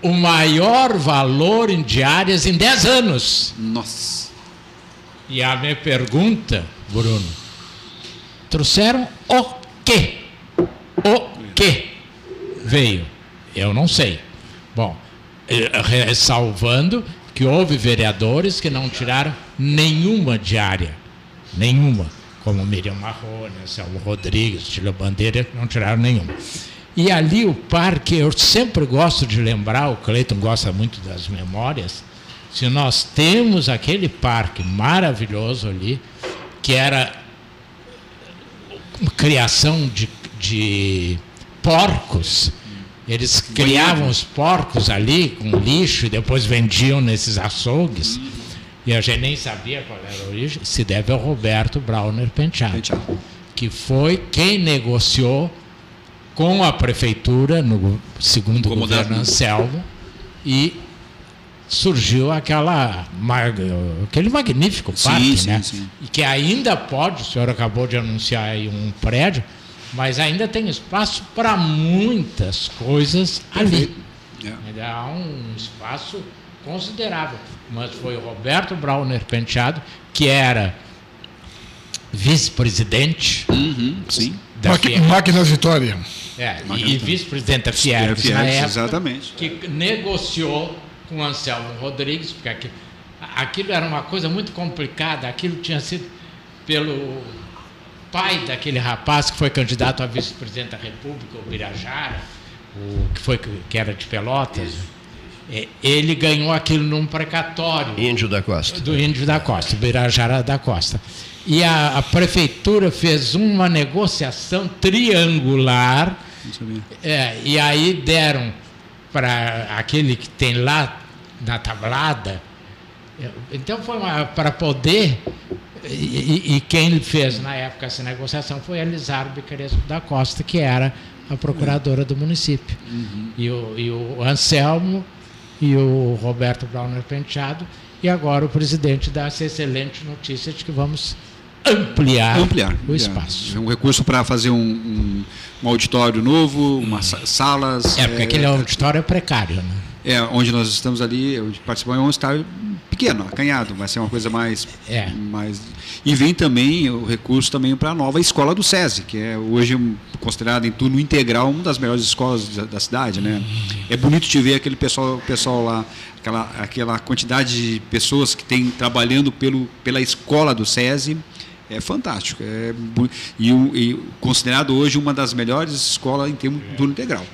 o maior valor em diárias em 10 anos. Nossa. E a minha pergunta, Bruno, Trouxeram o quê? O quê veio? Eu não sei. Bom, eh, salvando que houve vereadores que não tiraram nenhuma diária. Nenhuma. Como Miriam Marrone, Selmo Rodrigues, Tila Bandeira, não tiraram nenhuma. E ali o parque, eu sempre gosto de lembrar, o Cleiton gosta muito das memórias, se nós temos aquele parque maravilhoso ali, que era criação de, de porcos. Eles criavam os porcos ali com lixo e depois vendiam nesses açougues. E a gente nem sabia qual era a origem. Se deve ao Roberto Brauner Penteado, que foi quem negociou com a prefeitura, no segundo o governo Anselmo, e surgiu aquela, aquele magnífico parque, sim, né? Sim. E que ainda pode, o senhor acabou de anunciar aí um prédio, mas ainda tem espaço para muitas coisas ali. É. Ainda há um espaço considerável. Mas foi o Roberto Brauner Penteado, que era vice-presidente. Uhum, sim. Da Máquinas Vitória. É, e vice-presidente da Fiergs, na época, exatamente. que negociou com o Anselmo Rodrigues, porque aquilo, aquilo era uma coisa muito complicada, aquilo tinha sido pelo pai daquele rapaz que foi candidato a vice-presidente da República, o Birajara, o, que, foi, que era de Pelotas. É, ele ganhou aquilo num precatório. Índio da Costa. Do Índio da Costa, Birajara da Costa. E a, a prefeitura fez uma negociação triangular. É, e aí deram para aquele que tem lá na tablada. Então foi para poder. E, e, quem fez na época essa negociação foi a Elizarbe Crespo da Costa, que era a procuradora do município. Uhum. E, o, e o Anselmo e o Roberto Brauner Penteado, e agora o presidente dá essa excelente notícia de que vamos ampliar, ampliar o espaço. É um recurso para fazer um, um, um, auditório novo, umas salas. É, porque é, aquele auditório é precário, né? É, onde nós estamos ali, onde participamos, é um estádio pequeno, acanhado, vai ser uma coisa mais, é. mais. E vem também o recurso também para a nova escola do SESI, que é hoje considerada em turno integral uma das melhores escolas da, da cidade, né? É bonito te ver aquele pessoal, pessoal lá, aquela, aquela quantidade de pessoas que tem trabalhando pelo, pela escola do SESI é fantástico. É, e, e, considerado hoje uma das melhores escolas em termos de turno integral.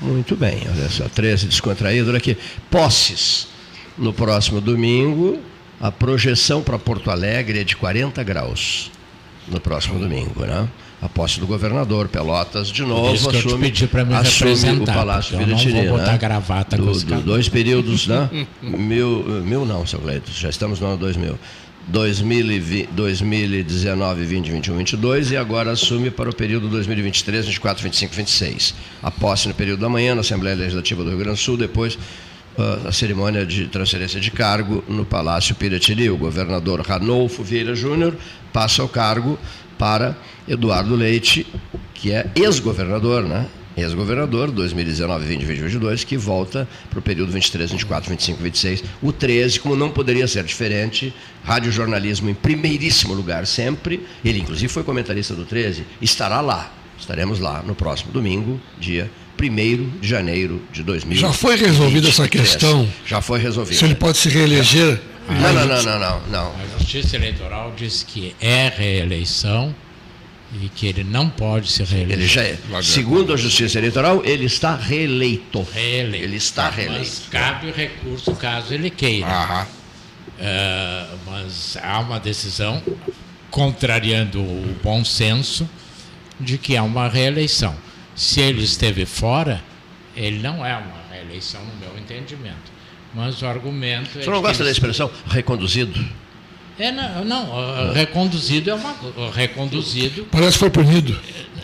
Muito bem, olha só, 13 descontraído aqui. Posses. No próximo domingo, a projeção para Porto Alegre é de 40 graus. No próximo domingo, né? A posse do governador, Pelotas, de novo, Isso que assume, me assume o Palácio Piratini. Não vou botar né? gravata do, com do, Dois períodos, né? mil, mil não, seu Cleito, já estamos no ano 2000. 2020, 2019, 20, 21, 22 e agora assume para o período 2023, 24, 25, 26. A posse no período da manhã na Assembleia Legislativa do Rio Grande do Sul, depois uh, a cerimônia de transferência de cargo no Palácio Piratini. O governador Ranolfo Vieira Júnior passa o cargo para Eduardo Leite, que é ex-governador, né? Ex-governador, 2019, 20, 2022, que volta para o período 23, 24, 25, 26. O 13, como não poderia ser diferente, radiojornalismo em primeiríssimo lugar sempre. Ele, inclusive, foi comentarista do 13, estará lá. Estaremos lá no próximo domingo, dia 1 de janeiro de 2020. Já foi resolvida essa questão? Já foi resolvida. Se ele pode se reeleger? Não, não, não, não, não, não. A Justiça Eleitoral diz que é reeleição e que ele não pode se reeleger. Ele já é. Segundo a Justiça Eleitoral, ele está reeleito. Reeleito. Ele está reeleito. Mas cabe recurso caso ele queira. Aham. Uh, mas há uma decisão contrariando o bom senso de que há uma reeleição. Se ele esteve fora, ele não é uma reeleição no meu entendimento. Mas o argumento. Você é não gosta da expressão reconduzido? É, não, não reconduzido é uma. Reconduzido. Parece que foi punido.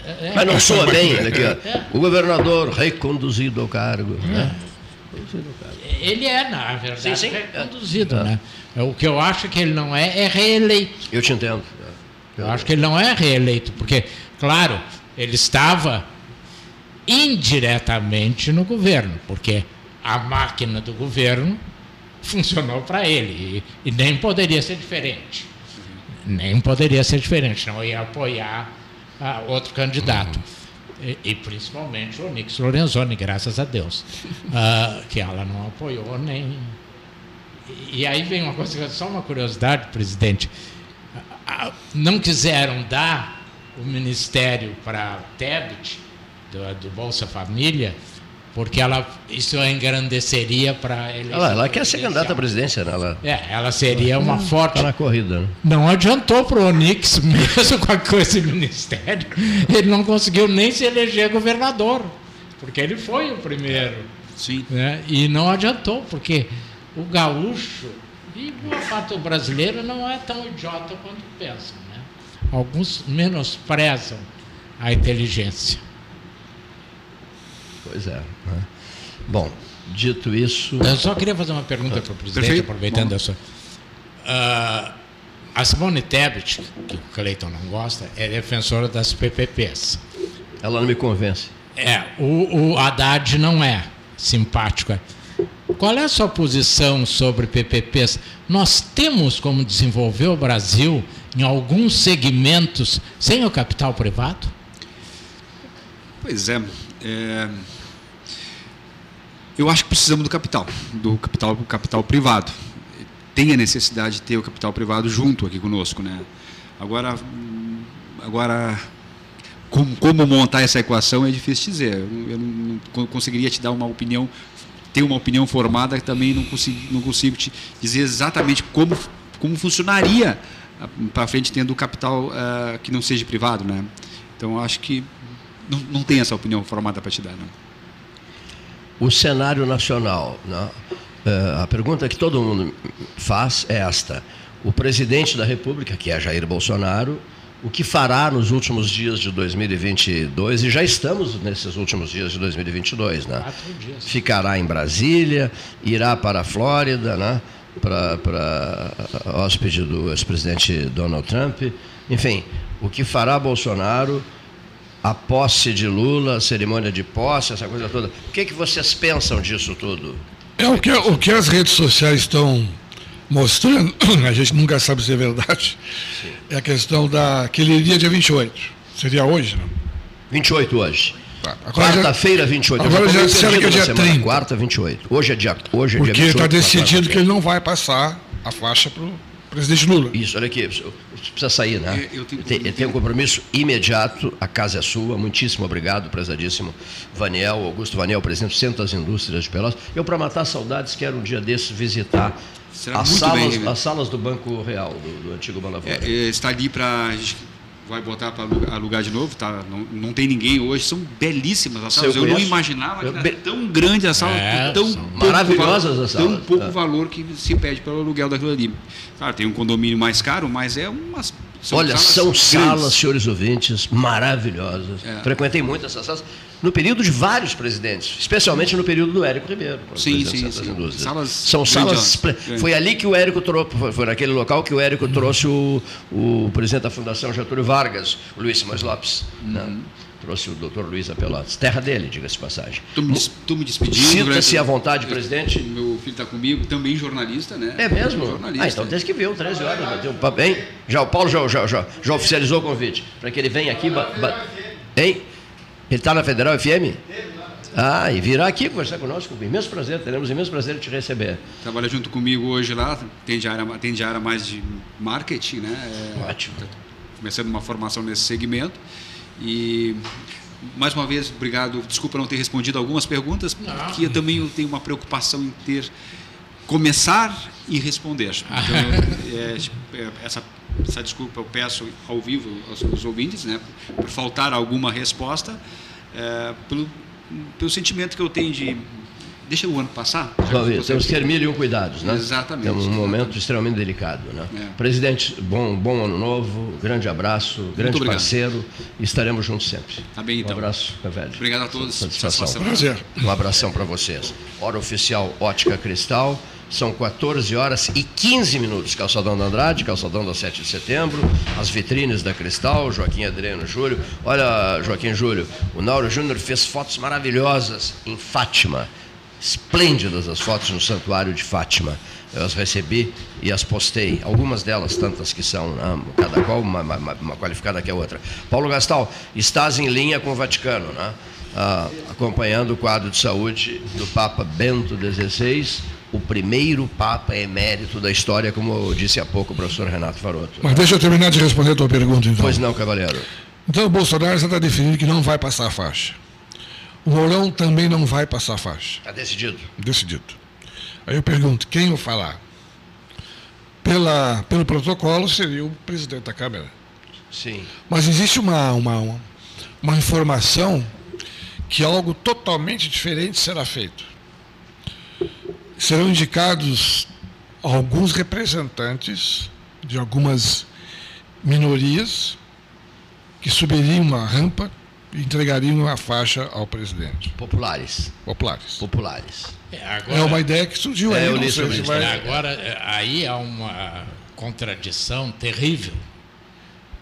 É, Mas não soa bem. Aqui, é. O governador reconduzido ao cargo. Né? Ele é, na verdade, sim, sim. reconduzido. Né? O que eu acho que ele não é, é reeleito. Eu te entendo. Eu acho que ele não é reeleito, porque, claro, ele estava indiretamente no governo, porque a máquina do governo funcionou para ele. E, e, nem poderia ser diferente. Nem poderia ser diferente, não ia apoiar a outro candidato. E, e, principalmente o Nix Lorenzoni, graças a Deus. Uh, que ela não apoiou nem. E, aí vem uma coisa, só uma curiosidade, presidente. Uh, não quiseram dar o ministério para Tebet, do, do Bolsa Família, porque ela isso engrandeceria para ele. Ela, ela quer ser candidata à presidência, né? Ela, é, ela seria uma forte. Tá na corrida. Né? Não adiantou para o Onix, mesmo com esse ministério, ele não conseguiu nem se eleger governador, porque ele foi o primeiro. Sim. Né? E não adiantou, porque o gaúcho e boa parte do brasileiro não é tão idiota quanto pensam. Né? Alguns menosprezam a inteligência. Pois é. Né? Bom, dito isso. Eu só queria fazer uma pergunta para o presidente, Perfeito. aproveitando Bom. essa. Uh, a Simone Tebet, que o Cleiton não gosta, é defensora das PPPs. Ela não me convence. É, o, o Haddad não é simpático. Qual é a sua posição sobre PPPs? Nós temos como desenvolver o Brasil em alguns segmentos sem o capital privado? Pois é. é eu acho que precisamos do capital, do capital, capital privado. Tem a necessidade de ter o capital privado junto aqui conosco, né? Agora, agagora como, como montar essa equação é difícil dizer. Eu não, não conseguiria te dar uma opinião, ter uma opinião formada, também não consigo, não consigo te dizer exatamente como, como funcionaria para frente tendo capital uh, que não seja privado, né? Então acho que não, não tem essa opinião formada para te dar, não o cenário nacional. Né? Uh, a pergunta que todo mundo faz é esta: o presidente da República, que é Jair Bolsonaro, o que fará nos últimos dias de 2022, e já estamos nesses últimos dias de 2022, né? Ficará em Brasília, irá para a Flórida, né? para, para hóspede do ex-presidente Donald Trump. Enfim, o que fará Bolsonaro a posse de Lula, a cerimônia de posse, essa coisa toda. O que, que vocês pensam disso tudo? É o que, o que as redes sociais estão mostrando, a gente nunca sabe se é verdade, Sim. é a questão da que ele iria dia 28. Seria hoje, não? 28 hoje. Tá. Quarta-feira, 28. Agora já disseram que é dia 30. Quarta, 28. Hoje é dia, hoje é Porque dia 28. Porque está decidido que ele não vai passar a faixa para o presidente Lula. Isso, olha aqui, precisa sair, né? Eu, eu tenho, tem, tem um compromisso imediato, a casa é sua. Muitíssimo obrigado, prezadíssimo Vaniel, Augusto Vaniel, presidente do Centro das Indústrias de Pelotas. Eu, para matar saudades, quero um dia desses visitar as salas, bem, as salas do Banco Real, do, do antigo Banlavoura. É, é, está ali para vai botar para alugar de novo, tá? Não, não tem ninguém hoje, são belíssimas as salas. Eu, eu não imaginava que era tão grande a sala, é, tão maravilhosas as salas. Tão pouco é. valor que se pede pelo aluguel daquilo ali. Claro, tem um condomínio mais caro, mas é umas são Olha, salas são grandes. salas, senhores ouvintes, maravilhosas. É. Frequentei muito essas salas no período de vários presidentes, especialmente no período do Érico Ribeiro. Sim, sim, sim. Salas são salas. Foi ali que o Érico trouxe, foi naquele local que o Érico uhum. trouxe o, o presidente da Fundação Getúlio Vargas, o Luiz Simões Lopes. Né? Uhum. Né? Trouxe o doutor Luiz Apelotes. Terra dele, diga-se passagem. Estou me, estou me despedindo. Sinta-se à vontade, presidente. Meu filho está comigo, também jornalista, né? É mesmo? Jornalista. Ah, então desde que viu, 13 horas. Bateu, hein? Já, o Paulo já, já, já, já oficializou o convite para que ele venha aqui. Ba, ba, hein? Ele está na Federal FM? Ah, e virá aqui conversar conosco, com imenso prazer, teremos imenso prazer de te receber. Trabalha junto comigo hoje lá, tem de área, tem de área mais de marketing, né? É, Ótimo. Tá começando uma formação nesse segmento. E mais uma vez, obrigado. Desculpa não ter respondido algumas perguntas, porque eu também tenho uma preocupação em ter começar e responder. Então, é, é, essa, essa desculpa eu peço ao vivo aos, aos ouvintes, né, por faltar alguma resposta, é, pelo, pelo sentimento que eu tenho de deixa o ano passar. Talvez, temos que ter mil e um cuidados, né? Exatamente. É um momento extremamente delicado, né? É. Presidente, bom, bom ano novo, grande abraço, grande parceiro, estaremos juntos sempre. Tá bem, então. Um abraço, meu velho. Obrigado a todos. Satisfação. Prazer. Um abração para vocês. Hora oficial Ótica Cristal. São 14 horas e 15 minutos. Calçadão da Andrade, Calçadão da 7 de setembro, as vitrines da Cristal, Joaquim Adriano Júlio. Olha, Joaquim Júlio, o Nauro Júnior fez fotos maravilhosas em Fátima esplêndidas as fotos no Santuário de Fátima. Eu as recebi e as postei. Algumas delas, tantas que são, né? cada qual uma, uma, uma, qualificada que a outra. Paulo Gastal, estás em linha com o Vaticano, né? Ah, acompanhando o quadro de saúde do Papa Bento XVI, o primeiro Papa emérito da história, como disse há pouco o professor Renato Faroto. Mas deixa eu terminar de responder a tua pergunta, então. Pois não, cavaleiro. Então o Bolsonaro já está definido que não vai passar a faixa. O Mourão também não vai passar faixa. Está decidido. Decidido. Aí eu pergunto, quem o falar? Pela, pelo protocolo seria o presidente da Câmara. Sim. Mas existe uma, uma, uma informação que algo totalmente diferente será feito. Serão indicados alguns representantes de algumas minorias que subiriam a rampa entregariam a faixa ao presidente. Populares. Populares. Populares. É, agora, é uma ideia que surgiu é, aí. Eu li sobre isso. Vai... Agora, é, aí há uma contradição terrível.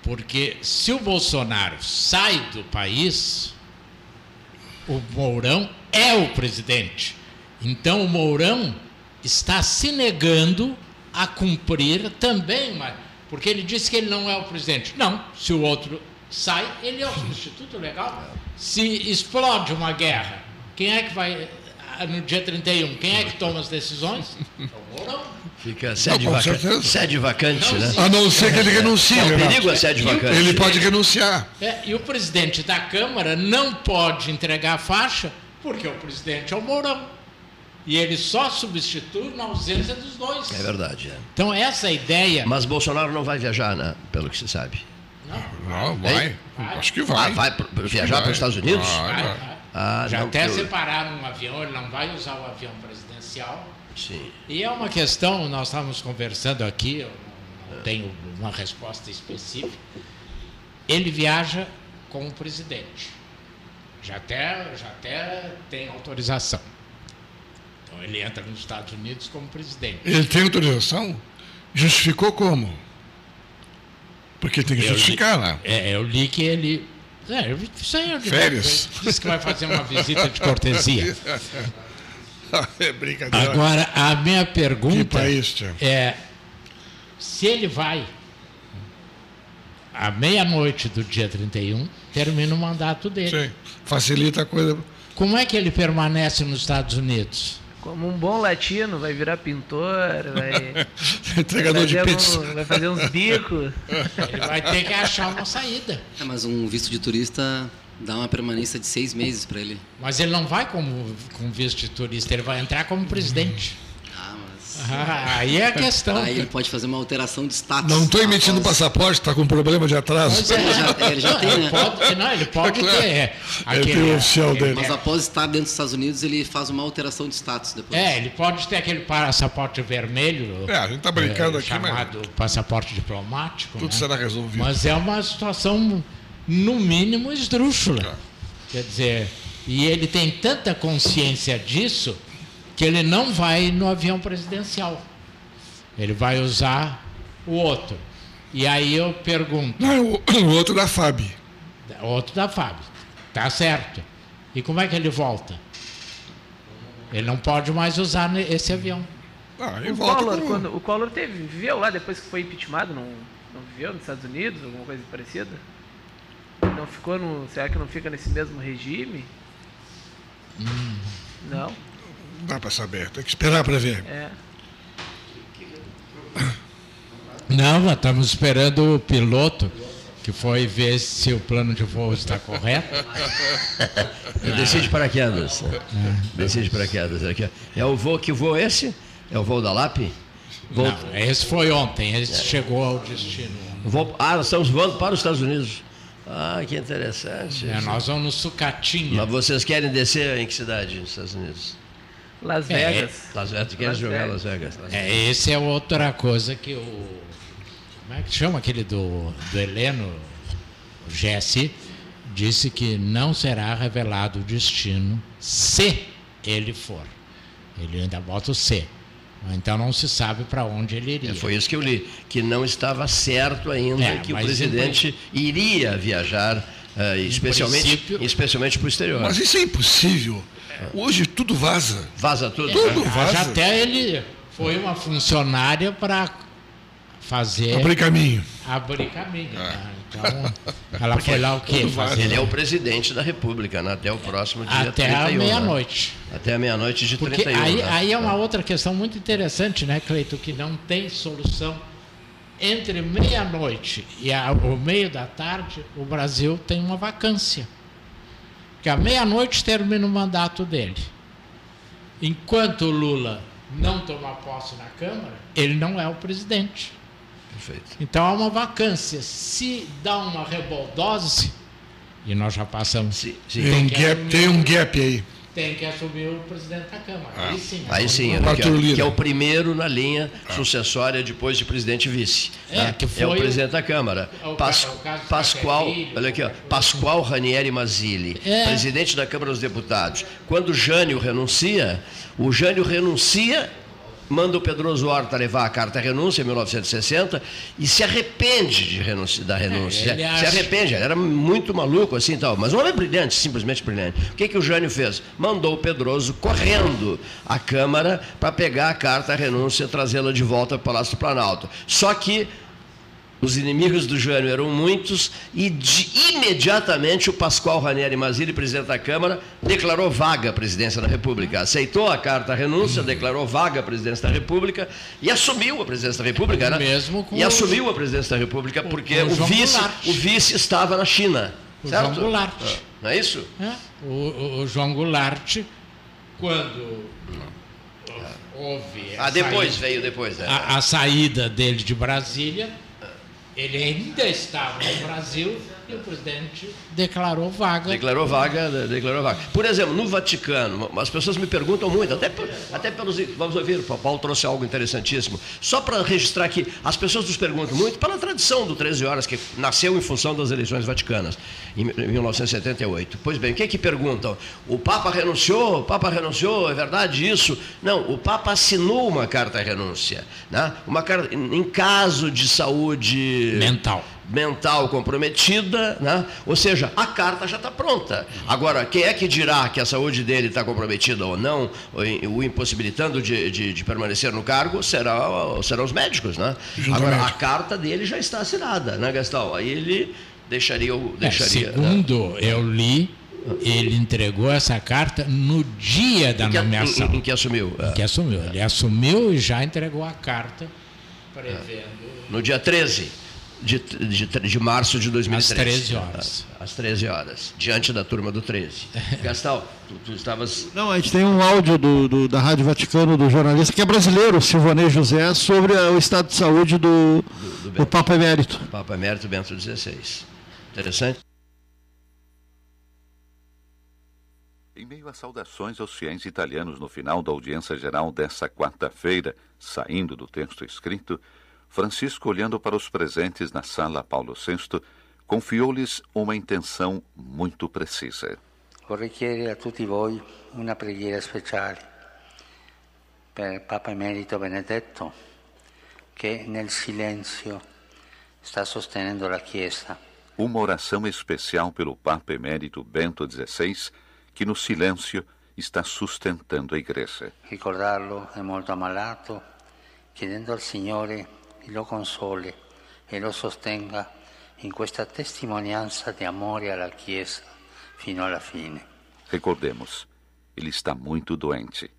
Porque se o Bolsonaro sai do país, o Mourão é o presidente. Então o Mourão está se negando a cumprir também, porque ele disse que ele não é o presidente. Não, se o outro sai, ele é o substituto legal. Se explode uma guerra, quem é que vai, no dia 31, quem é que toma as decisões? É o Mourão. Fica sede, não, vaca... sede vacante, né? A não ser que ele renuncie. É um perigo a sede vacante. Ele pode renunciar. É, e o presidente da Câmara não pode entregar a faixa porque o presidente é o Mourão. E ele só substitui na ausência dos dois. É verdade. É. Então, essa ideia. Mas Bolsonaro não vai viajar, né? Pelo que se sabe. Não, vai. vai. Acho que vai. Ah, vai viajar para os Estados Unidos? Vai, vai. Ah, Já até eu... separaram um avião, ele não vai usar o avião presidencial. Sim. E é uma questão, nós estávamos conversando aqui, eu não tenho uma resposta específica. Ele viaja com o presidente. Já até, já até tem autorização. Então ele entra nos Estados Unidos como presidente. Ele tem autorização? Justificou como? Porque tem que justificar li, lá. É, eu li que ele É, isso aí é Férias. Diz que vai fazer uma visita de cortesia. é brincadeira. Agora, a minha pergunta país, é se ele vai à meia-noite do dia 31, termina o mandato dele. Sim, facilita a coisa. Como é que ele permanece nos Estados Unidos? Como um bom latino, vai virar pintor, vai. Entregador de pizza. Um, vai fazer uns bicos. Ele vai ter que achar uma saída. É, mas um visto de turista dá uma permanência de seis meses para ele. Mas ele não vai como com visto de turista, ele vai entrar como presidente. Ah, aí é a questão. Aí ele pode fazer uma alteração de status. Não estou emitindo após... passaporte, está com problema de atraso. É, ele, já, ele já tem, né? Ele pode, não, ele pode é ter. É, aquele, tem o oficial dele. Mas após estar dentro dos Estados Unidos, ele faz uma alteração de status depois. É, ele pode ter aquele passaporte vermelho. É, a gente está brincando é, aqui, chamado mas... passaporte diplomático. Tudo né? será resolvido. Mas é uma situação, no mínimo, esdrúxula. É. Quer dizer, e ele tem tanta consciência disso que ele não vai no avião presidencial. Ele vai usar o outro. E aí eu pergunto. Não, o, outro da FAB. O outro da FAB. Tá certo. E como é que ele volta? Ele não pode mais usar esse avião. Ah, o, Collor, com... quando, o Collor teve, viveu lá depois que foi impeachmentado, não, não viveu nos Estados Unidos, alguma coisa parecida? Não ficou no. Será que não fica nesse mesmo regime? Hum. Não. Dá para saber, tem que esperar para ver. É. Não, estamos esperando o piloto que foi ver se o plano de voo está correto. Eu decide paraquedas. É. Decide paraquedas. É o voo que voo esse? É o voo da LAP? Voo... Não, esse foi ontem, esse é. chegou ao destino. Voo... Ah, nós estamos voando para os Estados Unidos. Ah, que interessante. É, nós vamos no Sucatinha. Mas vocês querem descer em que cidade nos Estados Unidos? Las Vegas. É, Las Vegas, tu queres jogar Las Vegas. Las Vegas. É, esse é outra coisa que o como é que chama aquele do, do Heleno, o GSI, disse que não será revelado o destino se ele for. Ele ainda bota o se. Então não se sabe para onde ele iria. É, foi isso que eu li, que não estava certo ainda é, que o presidente iria viajar, uh, especialmente, especialmente para o exterior. Mas isso é impossível. Hoje tudo vaza. Vaza tudo? É, tudo vaza. Até ele foi uma funcionária para fazer. Abrir caminho. Abrir caminho. É. Né? Então, ela Porque foi lá o quê? Fazer... Ele é o presidente da República, né? até o próximo dia Até 31, a né? meia-noite. Né? Até a meia-noite de Porque 31. Aí, né? aí é uma outra questão muito interessante, né, Cleito, que não tem solução. Entre meia-noite e a, o meio da tarde, o Brasil tem uma vacância. Porque à meia-noite termina o mandato dele. Enquanto o Lula não tomar posse na Câmara, ele não é o presidente. Perfeito. Então há uma vacância. Se dá uma reboldose, e nós já passamos. Sim, sim. Tem, um gap, tem um gap aí. Tem que assumir o presidente da Câmara. Ah. Aí sim. Aí sim, né, que, é, que, é, o primeiro na linha ah. sucessória depois de presidente vice. É, né? que foi é o presidente da Câmara. É o, Pas, o Pascoal, olha aqui, ó, Pascoal Ranieri Mazzilli, é. presidente da Câmara dos Deputados. Quando o Jânio renuncia, o Jânio renuncia manda o Pedroso Horta levar a carta renúncia em 1960 e se arrepende de renúncia, da renúncia. É, se, acha... arrepende, ele era muito maluco assim tal, mas um homem brilhante, simplesmente brilhante. O que, que o Jânio fez? Mandou o Pedroso correndo à Câmara para pegar a carta renúncia e trazê-la de volta para o Palácio do Planalto. Só que os inimigos do Jânio eram muitos e de, imediatamente o Pascoal Ranieri Mazili, presidente da Câmara, declarou vaga a presidência da República. Aceitou a carta renúncia, declarou vaga a presidência da República e assumiu a presidência da República. Né? Mesmo com e assumiu a presidência da República porque o, vice, o vice estava na China. O certo? João Goulart. Ah, não é isso? É. O, o, o, João Goulart, quando houve. Ah, depois saída, veio depois. É. A, a saída dele de Brasília ele ainda estava no Brasil e o presidente declarou vaga. Declarou vaga, declarou vaga. Por exemplo, no Vaticano, as pessoas me perguntam muito, até, até pelos. Vamos ouvir, o Paulo trouxe algo interessantíssimo. Só para registrar aqui, as pessoas nos perguntam muito pela tradição do 13 Horas, que nasceu em função das eleições vaticanas, em 1978. Pois bem, o que é que perguntam? O Papa renunciou? O Papa renunciou? É verdade isso? Não, o Papa assinou uma carta renúncia. Né? Uma carta, em caso de saúde mental mental comprometida, né? ou seja, a carta já está pronta. Agora, quem é que dirá que a saúde dele está comprometida ou não, o impossibilitando de, de, de, permanecer no cargo, será, serão os médicos. Né? Agora, a carta dele já está assinada, né, Gastão? Aí ele deixaria. deixaria é, segundo né? eu li, ele entregou essa carta no dia da em que, nomeação. Em, em, que assumiu. Em que assumiu. Ele assumiu e já entregou a carta prevendo. No dia 13 de, de, de março de 2013. Às 13 horas. Às 13 horas, diante da turma do 13. Gastão, tu, tu, estavas. Não, a gente tem um áudio do, do, da Rádio Vaticano do jornalista, que é brasileiro, Silvanei José, sobre o estado de saúde do, do, do, do Papa Emérito. Papa Emérito Bento XVI. Interessante. Em meio a saudações aos fiéis italianos no final da audiência geral dessa quarta-feira, saindo do texto escrito, Francisco, olhando para os presentes na sala Paulo VI, confiou-lhes uma intenção muito precisa. Vorrei chiedere a tutti voi una preghiera speciale per Papa Emerito Benedetto, che nel silenzio sta sostenendo la Chiesa. Uma oração especial pelo Papa Emérito Bento XVI, que no silêncio está sustentando a igreja. Ricordarlo è molto ammalato, chiedendo al Signore lo console e lo sostenga in questa testimonianza di amore alla Chiesa fino alla fine. Recordemos, ele está muito doente,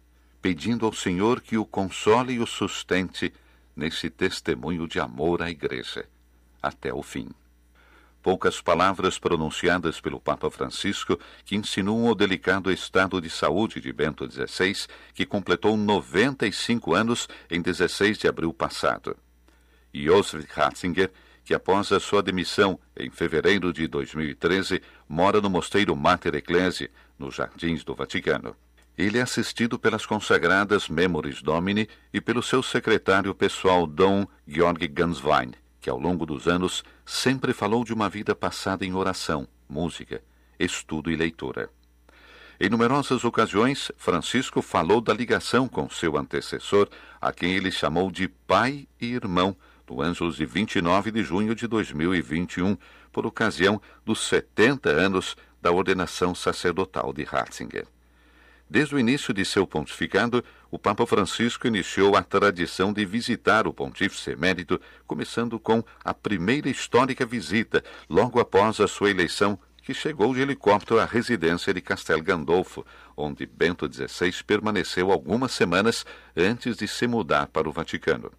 pedindo ao Senhor que o console e o sustente nesse testemunho de amor à Igreja até o fim. Poucas palavras pronunciadas pelo Papa Francisco que insinuam o delicado estado de saúde de Bento XVI, que completou 95 anos em 16 de abril passado. Josef Ratzinger, que após a sua demissão em fevereiro de 2013 mora no Mosteiro Mater Ecclesiae, nos Jardins do Vaticano. Ele é assistido pelas consagradas Memoris Domini e pelo seu secretário pessoal Dom Georg Ganswein, que ao longo dos anos sempre falou de uma vida passada em oração, música, estudo e leitura. Em numerosas ocasiões, Francisco falou da ligação com seu antecessor, a quem ele chamou de pai e irmão, no Ângelos de 29 de junho de 2021, por ocasião dos 70 anos da ordenação sacerdotal de Ratzinger. Desde o início de seu pontificado, o Papa Francisco iniciou a tradição de visitar o pontífice emérito, começando com a primeira histórica visita, logo após a sua eleição, que chegou de helicóptero à residência de Castel Gandolfo, onde Bento XVI permaneceu algumas semanas antes de se mudar para o Vaticano.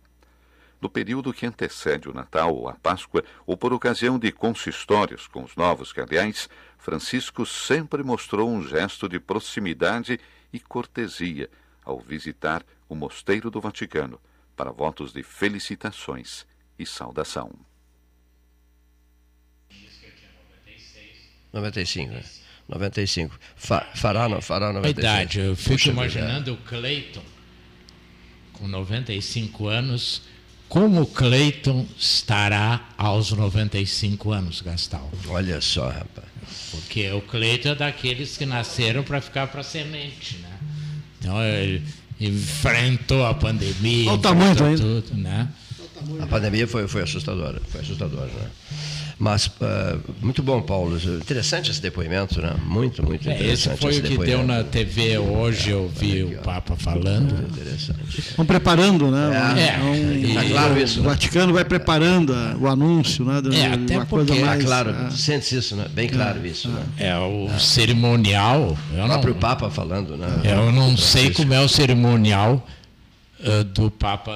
No período que antecede o Natal ou a Páscoa, ou por ocasião de consistórios com os novos cardeais, Francisco sempre mostrou um gesto de proximidade e cortesia ao visitar o Mosteiro do Vaticano para votos de felicitações e saudação. 95, né? 95. Fa, fará, não, fará 95. A idade, eu fico Puxa imaginando o Cleiton com 95 anos como o Cleiton estará aos 95 anos, Gastal? Olha só, rapaz. Porque o Cleiton é daqueles que nasceram para ficar para semente, né? Então ele enfrentou a pandemia. Olha o tamanho tudo, né? A pandemia foi, foi assustadora, foi assustadora, né? Mas uh, muito bom, Paulo. Interessante esse depoimento, né? Muito, muito interessante. É, esse foi esse o que deu na TV hoje, eu vi o Papa falando. Muito interessante. Estão preparando, né? É, é um, tá claro isso. O Vaticano vai preparando o anúncio, né? De, é, até uma porque, coisa mais, tá claro, é. sente isso, né? Bem claro é, isso, né? É, o é. cerimonial. o próprio Papa falando, né? Eu não sei como é o cerimonial uh, do Papa,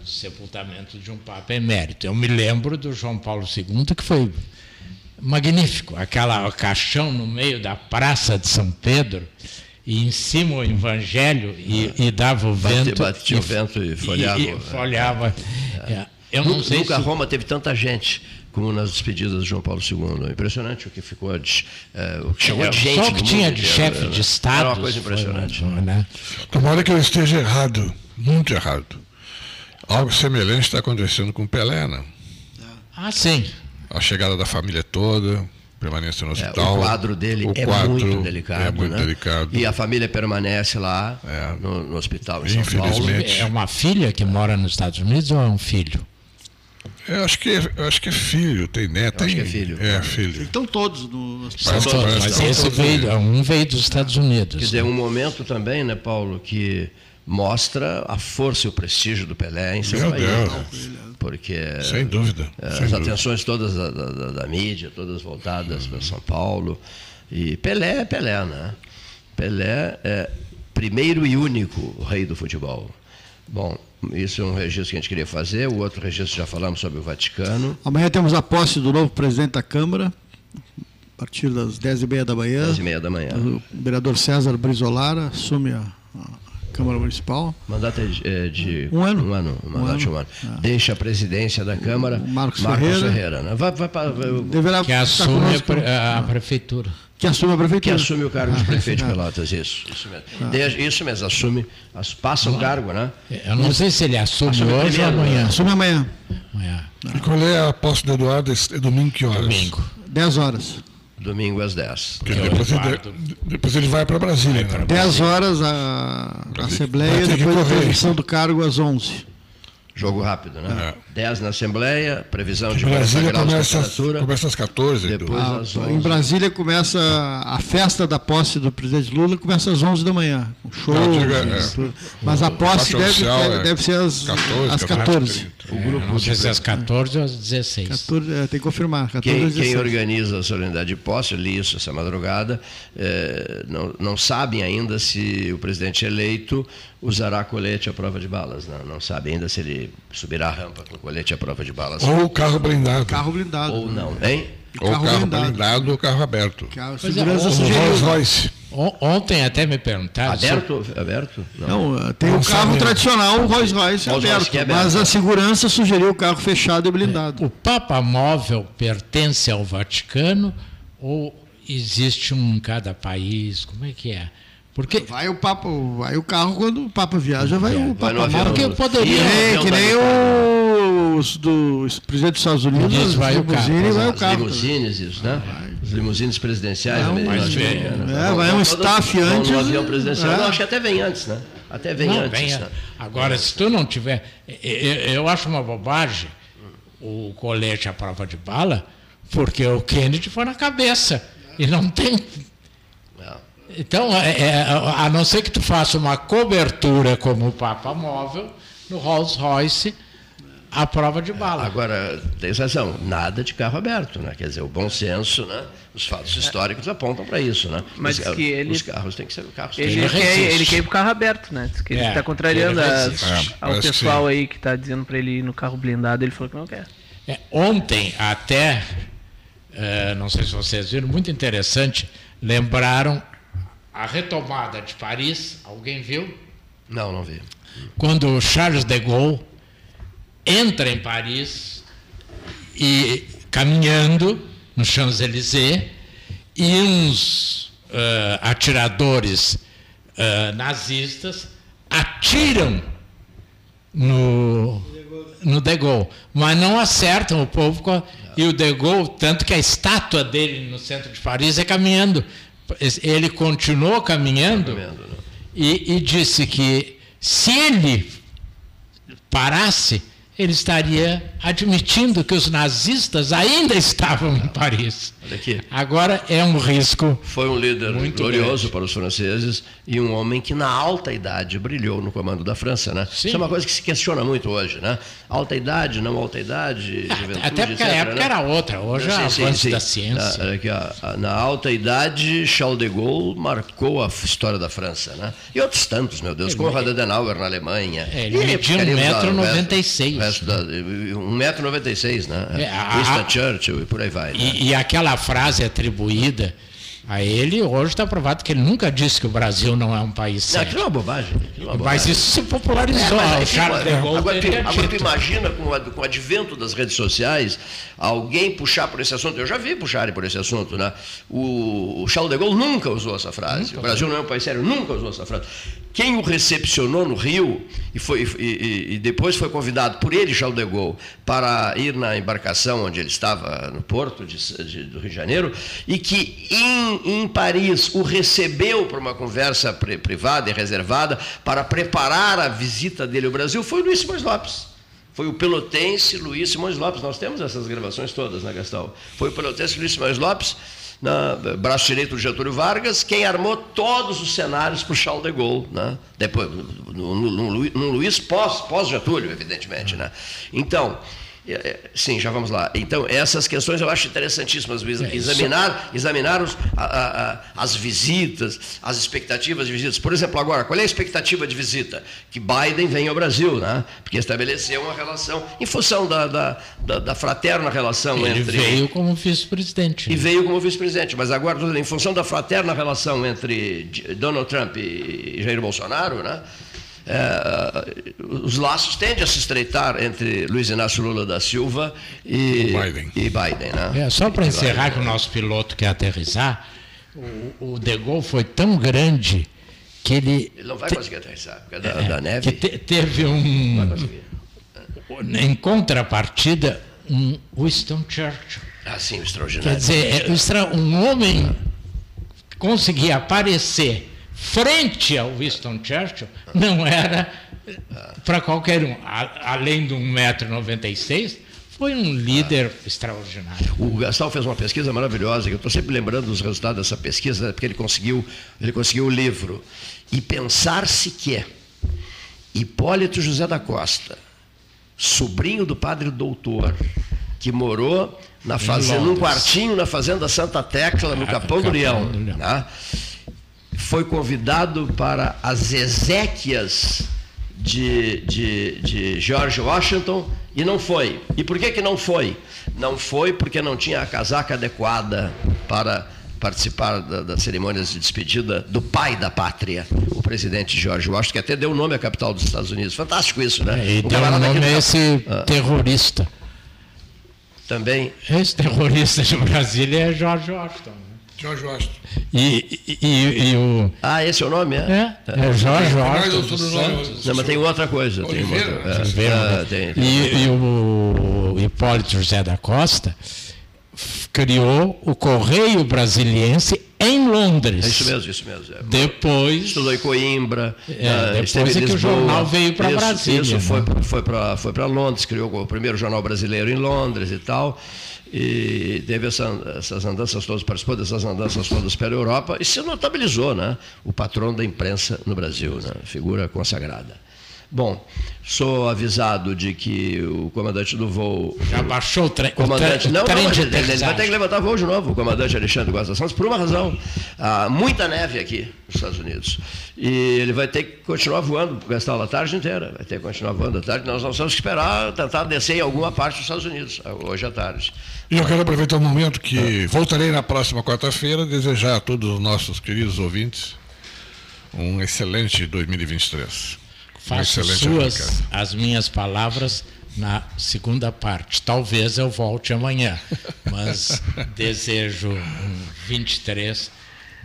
do sepultamento de um Papa emérito. Eu me lembro do João Paulo II, que foi magnífico, aquela caixão no meio da praça de São Pedro e em cima o Evangelho e, e dava o vento. Batia o vento e folhava. E, e folhava. É. É. Eu não sei Nunca se... Roma teve tanta gente como nas despedidas de João Paulo II. Impressionante o que ficou de, é, o que chegou é, de gente. Só o que tinha de chefe de Estado. Era uma coisa impressionante. Foi, né? Tomara que eu esteja errado muito errado. Algo semelhante está acontecendo com Pelé, né? Ah, sim. A chegada da família toda, permanência no hospital. É, o quadro dele o é quadro muito delicado. É muito né? delicado. E a família permanece lá é. no, no, hospital em São Paulo. É uma filha que mora nos Estados Unidos ou é um filho? Eu acho que é, eu acho que é filho, tem neto. Tem, acho que é filho. É, filho. Estão todos no São todos, mas esse veio, um veio dos Estados Unidos. Quer dizer, um momento também, né, Paulo, que mostra a força e o prestígio do Pelé em seu Meu país. Deus. Né? Porque Sem dúvida. eh, sem as dúvida. atenções todas da, da- da mídia, todas voltadas para São Paulo. E Pelé é Pelé, né? Pelé é primeiro e único rei do futebol. Bom, isso é um registro que a gente queria fazer. O outro registro já falamos sobre o Vaticano. Amanhã temos a posse do novo presidente da Câmara, a partir das 10h30 da manhã. 10h30 da manhã. O vereador César Brizolara assume a, a Câmara Municipal. Mandato é de, é de Um ano. Um ano, um Um mandato de um ano. ano. Deixa a presidência da Câmara Marcos Ferreira. né? Vai, vai, para- vai- Deverá Que assume a, a prefeitura. Que assume a que prefeitura. assume o cargo de prefeito de Ah. Pelotas, isso. Isso mesmo. Desde- isso mesmo, assume, as- passa o cargo, né? Eu não sei se ele assume, Assume hoje ou amanhã. Assume amanhã, amanhã. E qual é a posse do Eduardo? É domingo que horas? Domingo. 10 horas. Domingo às 10. Porque depois, ele, depois ele vai para Brasília. né? 10 horas a a Assembleia, Vai depois a transmissão do cargo às 11. Jogo rápido, né? 10 na Assembleia, previsão de Em 40 Brasília graus de começa, temperatura. começa às 14. Edu. Depois Ah, às em 11. Brasília começa a festa da posse do presidente Lula, começa às 11 da manhã. Com show. Não, diga, é, tudo. Mas a posse deve, oficial deve, é deve ser às 14, às 14. O grupo não sei se é às 14 ou às 16. 14 é, tem que confirmar. 14 Quem, quem 16. organiza a solenidade de posse, eu li isso essa madrugada, eh, não, não sabem ainda se o presidente eleito usará colete à prova de balas. Não, não sabe ainda se ele subirá a rampa com colete à prova de balas. Ou carro blindado. Carro blindado. Ou não, hein? Ou carro, carro blindado. blindado. ou carro aberto. Carro, Pois é, segurança o- o sugeriu. Rolls Royce. O- Ontem até me perguntaram. se- Aberto? Aberto? Não, tem Não o carro sabe, né? tradicional, o Rolls Royce Rolls aberto, é aberto, mas né? a segurança sugeriu o carro fechado e blindado. O Papa Móvel pertence ao Vaticano ou existe um em cada país? Como é que é? Porque Vai o Papa, vai o carro quando o Papa viaja, vai o Vai Papa no avião. Porque poderia- Que nem, avião que nem Itália. os do os presidente dos Estados Unidos, Diz, vai o carro, vai o carro. limusines, isso, né? Os limusines presidenciais. Não, né? mas vem, né? é, vai um staff vão antes, No avião presidencial. é. Não, acho que até vem antes, né? Até vem Não, antes. venha. né? Agora, se tu não tiver. e- e- Eu acho uma bobagem o colete à prova de bala, porque o Kennedy foi na cabeça. E não tem. Então, é- é, a não ser que tu faça uma cobertura como o Papa Móvel, no Rolls Royce, à prova de bala. Agora, tem razão, nada de carro aberto, né? Quer dizer, o bom senso, né? Os fatos históricos apontam para isso, né? Mas os, que ele- os carros têm que ser carros Ele, que- quer, ele quer ir pro carro aberto, né? Diz que ele É, está contrariando ele as-. É, ao que pessoal sim. aí que está dizendo para ele ir no carro blindado, ele falou que não quer. É, ontem, até, eh, não sei se vocês viram, muito interessante, lembraram a retomada de Paris. Alguém viu? Não, não vi. Quando Charles de Gaulle entra em Paris e caminhando no Champs-Élysées e uns eh, atiradores eh, nazistas atiram no, no De Gaulle, mas não acertam o povo a- e o De Gaulle, tanto que a estátua dele no centro de Paris é caminhando. Ele continuou caminhando né? e, e disse que se ele parasse, ele estaria admitindo que os nazistas ainda estavam em Paris. Olha aqui. Agora é um risco. Foi um líder glorioso grande. para os franceses e um homem que na alta idade brilhou no comando da França, né? Sim. Isso é uma coisa que se questiona muito hoje, né? Alta idade, não alta idade, juventude, Até porque a etc, época né? era outra, hoje é avanço da ciência. Na, olha aqui, ó, na alta idade, Charles de Gaulle marcou a história da França, né? E outros tantos, meu Deus, Konrad Adenauer na Alemanha. É, ele media ficaríamos lá, o 1,96 resto da- 1,96m, né? É, a- Winston Churchill e por aí vai. né? E, e aquela frase atribuída a ele, hoje está provado que ele nunca disse que o Brasil não é um país Não, sério. aquilo é uma bobagem. é uma Mas bobagem. isso se popularizou. É, mas o Charles de Gaulle agora, tu, agora tu imagina com, o ad- com o advento das redes sociais, alguém puxar por esse assunto. Eu já vi puxarem por esse assunto, né? O, o Charles de Gaulle nunca usou essa frase. o Brasil não é um país sério, nunca usou essa frase. Quem o recepcionou no Rio e, foi, e, e- depois foi convidado por ele, Charles de Gaulle, para ir na embarcação onde ele estava, no porto de, de- do Rio de Janeiro, e que em, em Paris o recebeu para uma conversa pri- privada e reservada para preparar a visita dele ao Brasil, foi Luiz Simões Lopes. Foi o pelotense Luiz Simões Lopes. Nós temos essas gravações todas, né, Gastão? Foi o pelotense Luiz Simões Lopes, braço direito do Getúlio Vargas, quem armou todos os cenários para o Charles de Gaulle, né? Depois, no, no, no, no Luiz pós, pós evidentemente, né? Então, sim, já vamos lá. Então, essas questões eu acho interessantíssimas. É, examinar, examinar os, a, a, as visitas, as expectativas de visitas. Por exemplo, agora, qual é a expectativa de visita? Que Biden venha ao Brasil, né? porque estabeleceu uma relação, em função da, da, da, da fraterna relação Ele entre. Ele veio como vice-presidente. E veio como vice-presidente, mas agora, em função da fraterna relação entre Donald Trump e Jair Bolsonaro, né? É, os laços tendem a se estreitar entre Luiz Inácio Lula da Silva e Biden. E Biden né? é, só para encerrar que o nosso piloto quer aterrissar, o, o De Gaulle foi tão grande que ele. Ele não vai conseguir aterrissar, porque é da, é, da neve. Te, teve um. Em contrapartida, um Winston Churchill. Ah, sim, extraordinário. Quer dizer, é, um homem conseguia aparecer frente ao Winston Churchill não era para qualquer um. além de 1,96m, foi um líder ah. extraordinário. O Gastal fez uma pesquisa maravilhosa, que eu estou sempre lembrando dos resultados dessa pesquisa, porque ele conseguiu, ele conseguiu o livro. E pensar-se que Hipólito José da Costa, sobrinho do padre doutor, que morou na fazenda, num quartinho na fazenda Santa Tecla, no ah, Capão, do Leão, né? Foi convidado para as exéquias de, de, de, George Washington e não foi. E por que, que não foi? Não foi porque não tinha a casaca adequada para participar da, das cerimônias de despedida do pai da pátria, o presidente George Washington, que até deu o nome à capital dos Estados Unidos. Fantástico isso, né? É, e deu o nome a esse ah. terrorista. Também. Esse terrorista de Brasília é George Washington. George Washington. E, e, e, o... Ah, esse é o nome, é? É, é Jorge Washington. Não, mas tem outra coisa. Tem outra, é, é, tem, tem. E, e o Hipólito José da Costa criou o Correio Brasiliense em Londres. É isso mesmo, isso mesmo. É. Depois. Estudou em Coimbra. É, depois é que o jornal veio para Brasília. Isso, né? foi, foi para foi Londres, criou o primeiro jornal brasileiro em Londres e tal e teve essa, essas andanças todas, participou dessas andanças todas pela Europa e se notabilizou, né? O patrão da imprensa no Brasil, né? Figura consagrada. Bom, sou avisado de que o comandante do voo. Já baixou o, tre comandante, o, tre não, trem. Não, ele, ele vai ter que levantar voo de novo, o comandante Alexandre Costa Santos, por uma razão. Há muita neve aqui nos Estados Unidos. E ele vai ter que continuar voando, gastar a tarde inteira. Vai ter que continuar voando a tarde. Nós não temos que esperar tentar descer em alguma parte dos Estados Unidos, hoje à tarde. E eu quero aproveitar o momento que voltarei na próxima quarta-feira, desejar a todos os nossos queridos ouvintes um excelente 2023. Faço suas as minhas palavras na segunda parte. Talvez eu volte amanhã, mas desejo um 23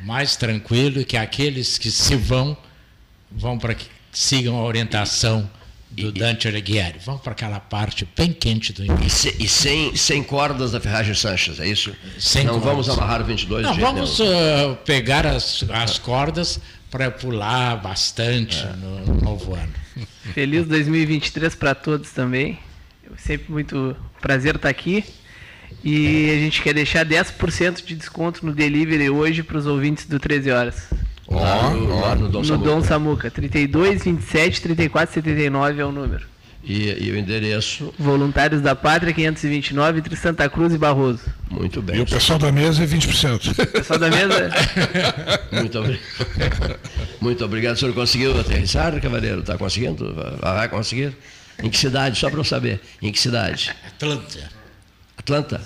mais tranquilo e que aqueles que se vão vão para que sigam a orientação do Dante Alighieri. Vamos para aquela parte bem quente do inverno. E, se, e, sem, sem cordas da ferragem Sanches, é isso? Sem Não cordas. vamos amarrar o 22 Não, vamos uh, pegar as, as cordas para pular bastante é. no, no, novo ano. Feliz 2023 para todos também. É sempre muito prazer estar aqui. E a gente quer deixar 10% de desconto no delivery hoje para os ouvintes do 13 horas. Oh, lá no, lá no, Dom, no Samuca. Dom Samuca. 32, 27, 34, 79 é o número. E, e, o endereço? Voluntários da Pátria, 529, entre Santa Cruz e Barroso. Muito bem. E o pessoal da mesa é 20%. O pessoal da mesa. Muito obrigado. Muito obrigado. O senhor conseguiu aterrissar, cavaleiro? Está conseguindo? Vai conseguir? Em que cidade? Só para eu saber. Em que cidade? Atlanta. Atlanta?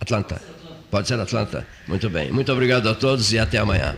Atlanta. Pode ser Atlanta. Muito bem. Muito obrigado a todos e até amanhã.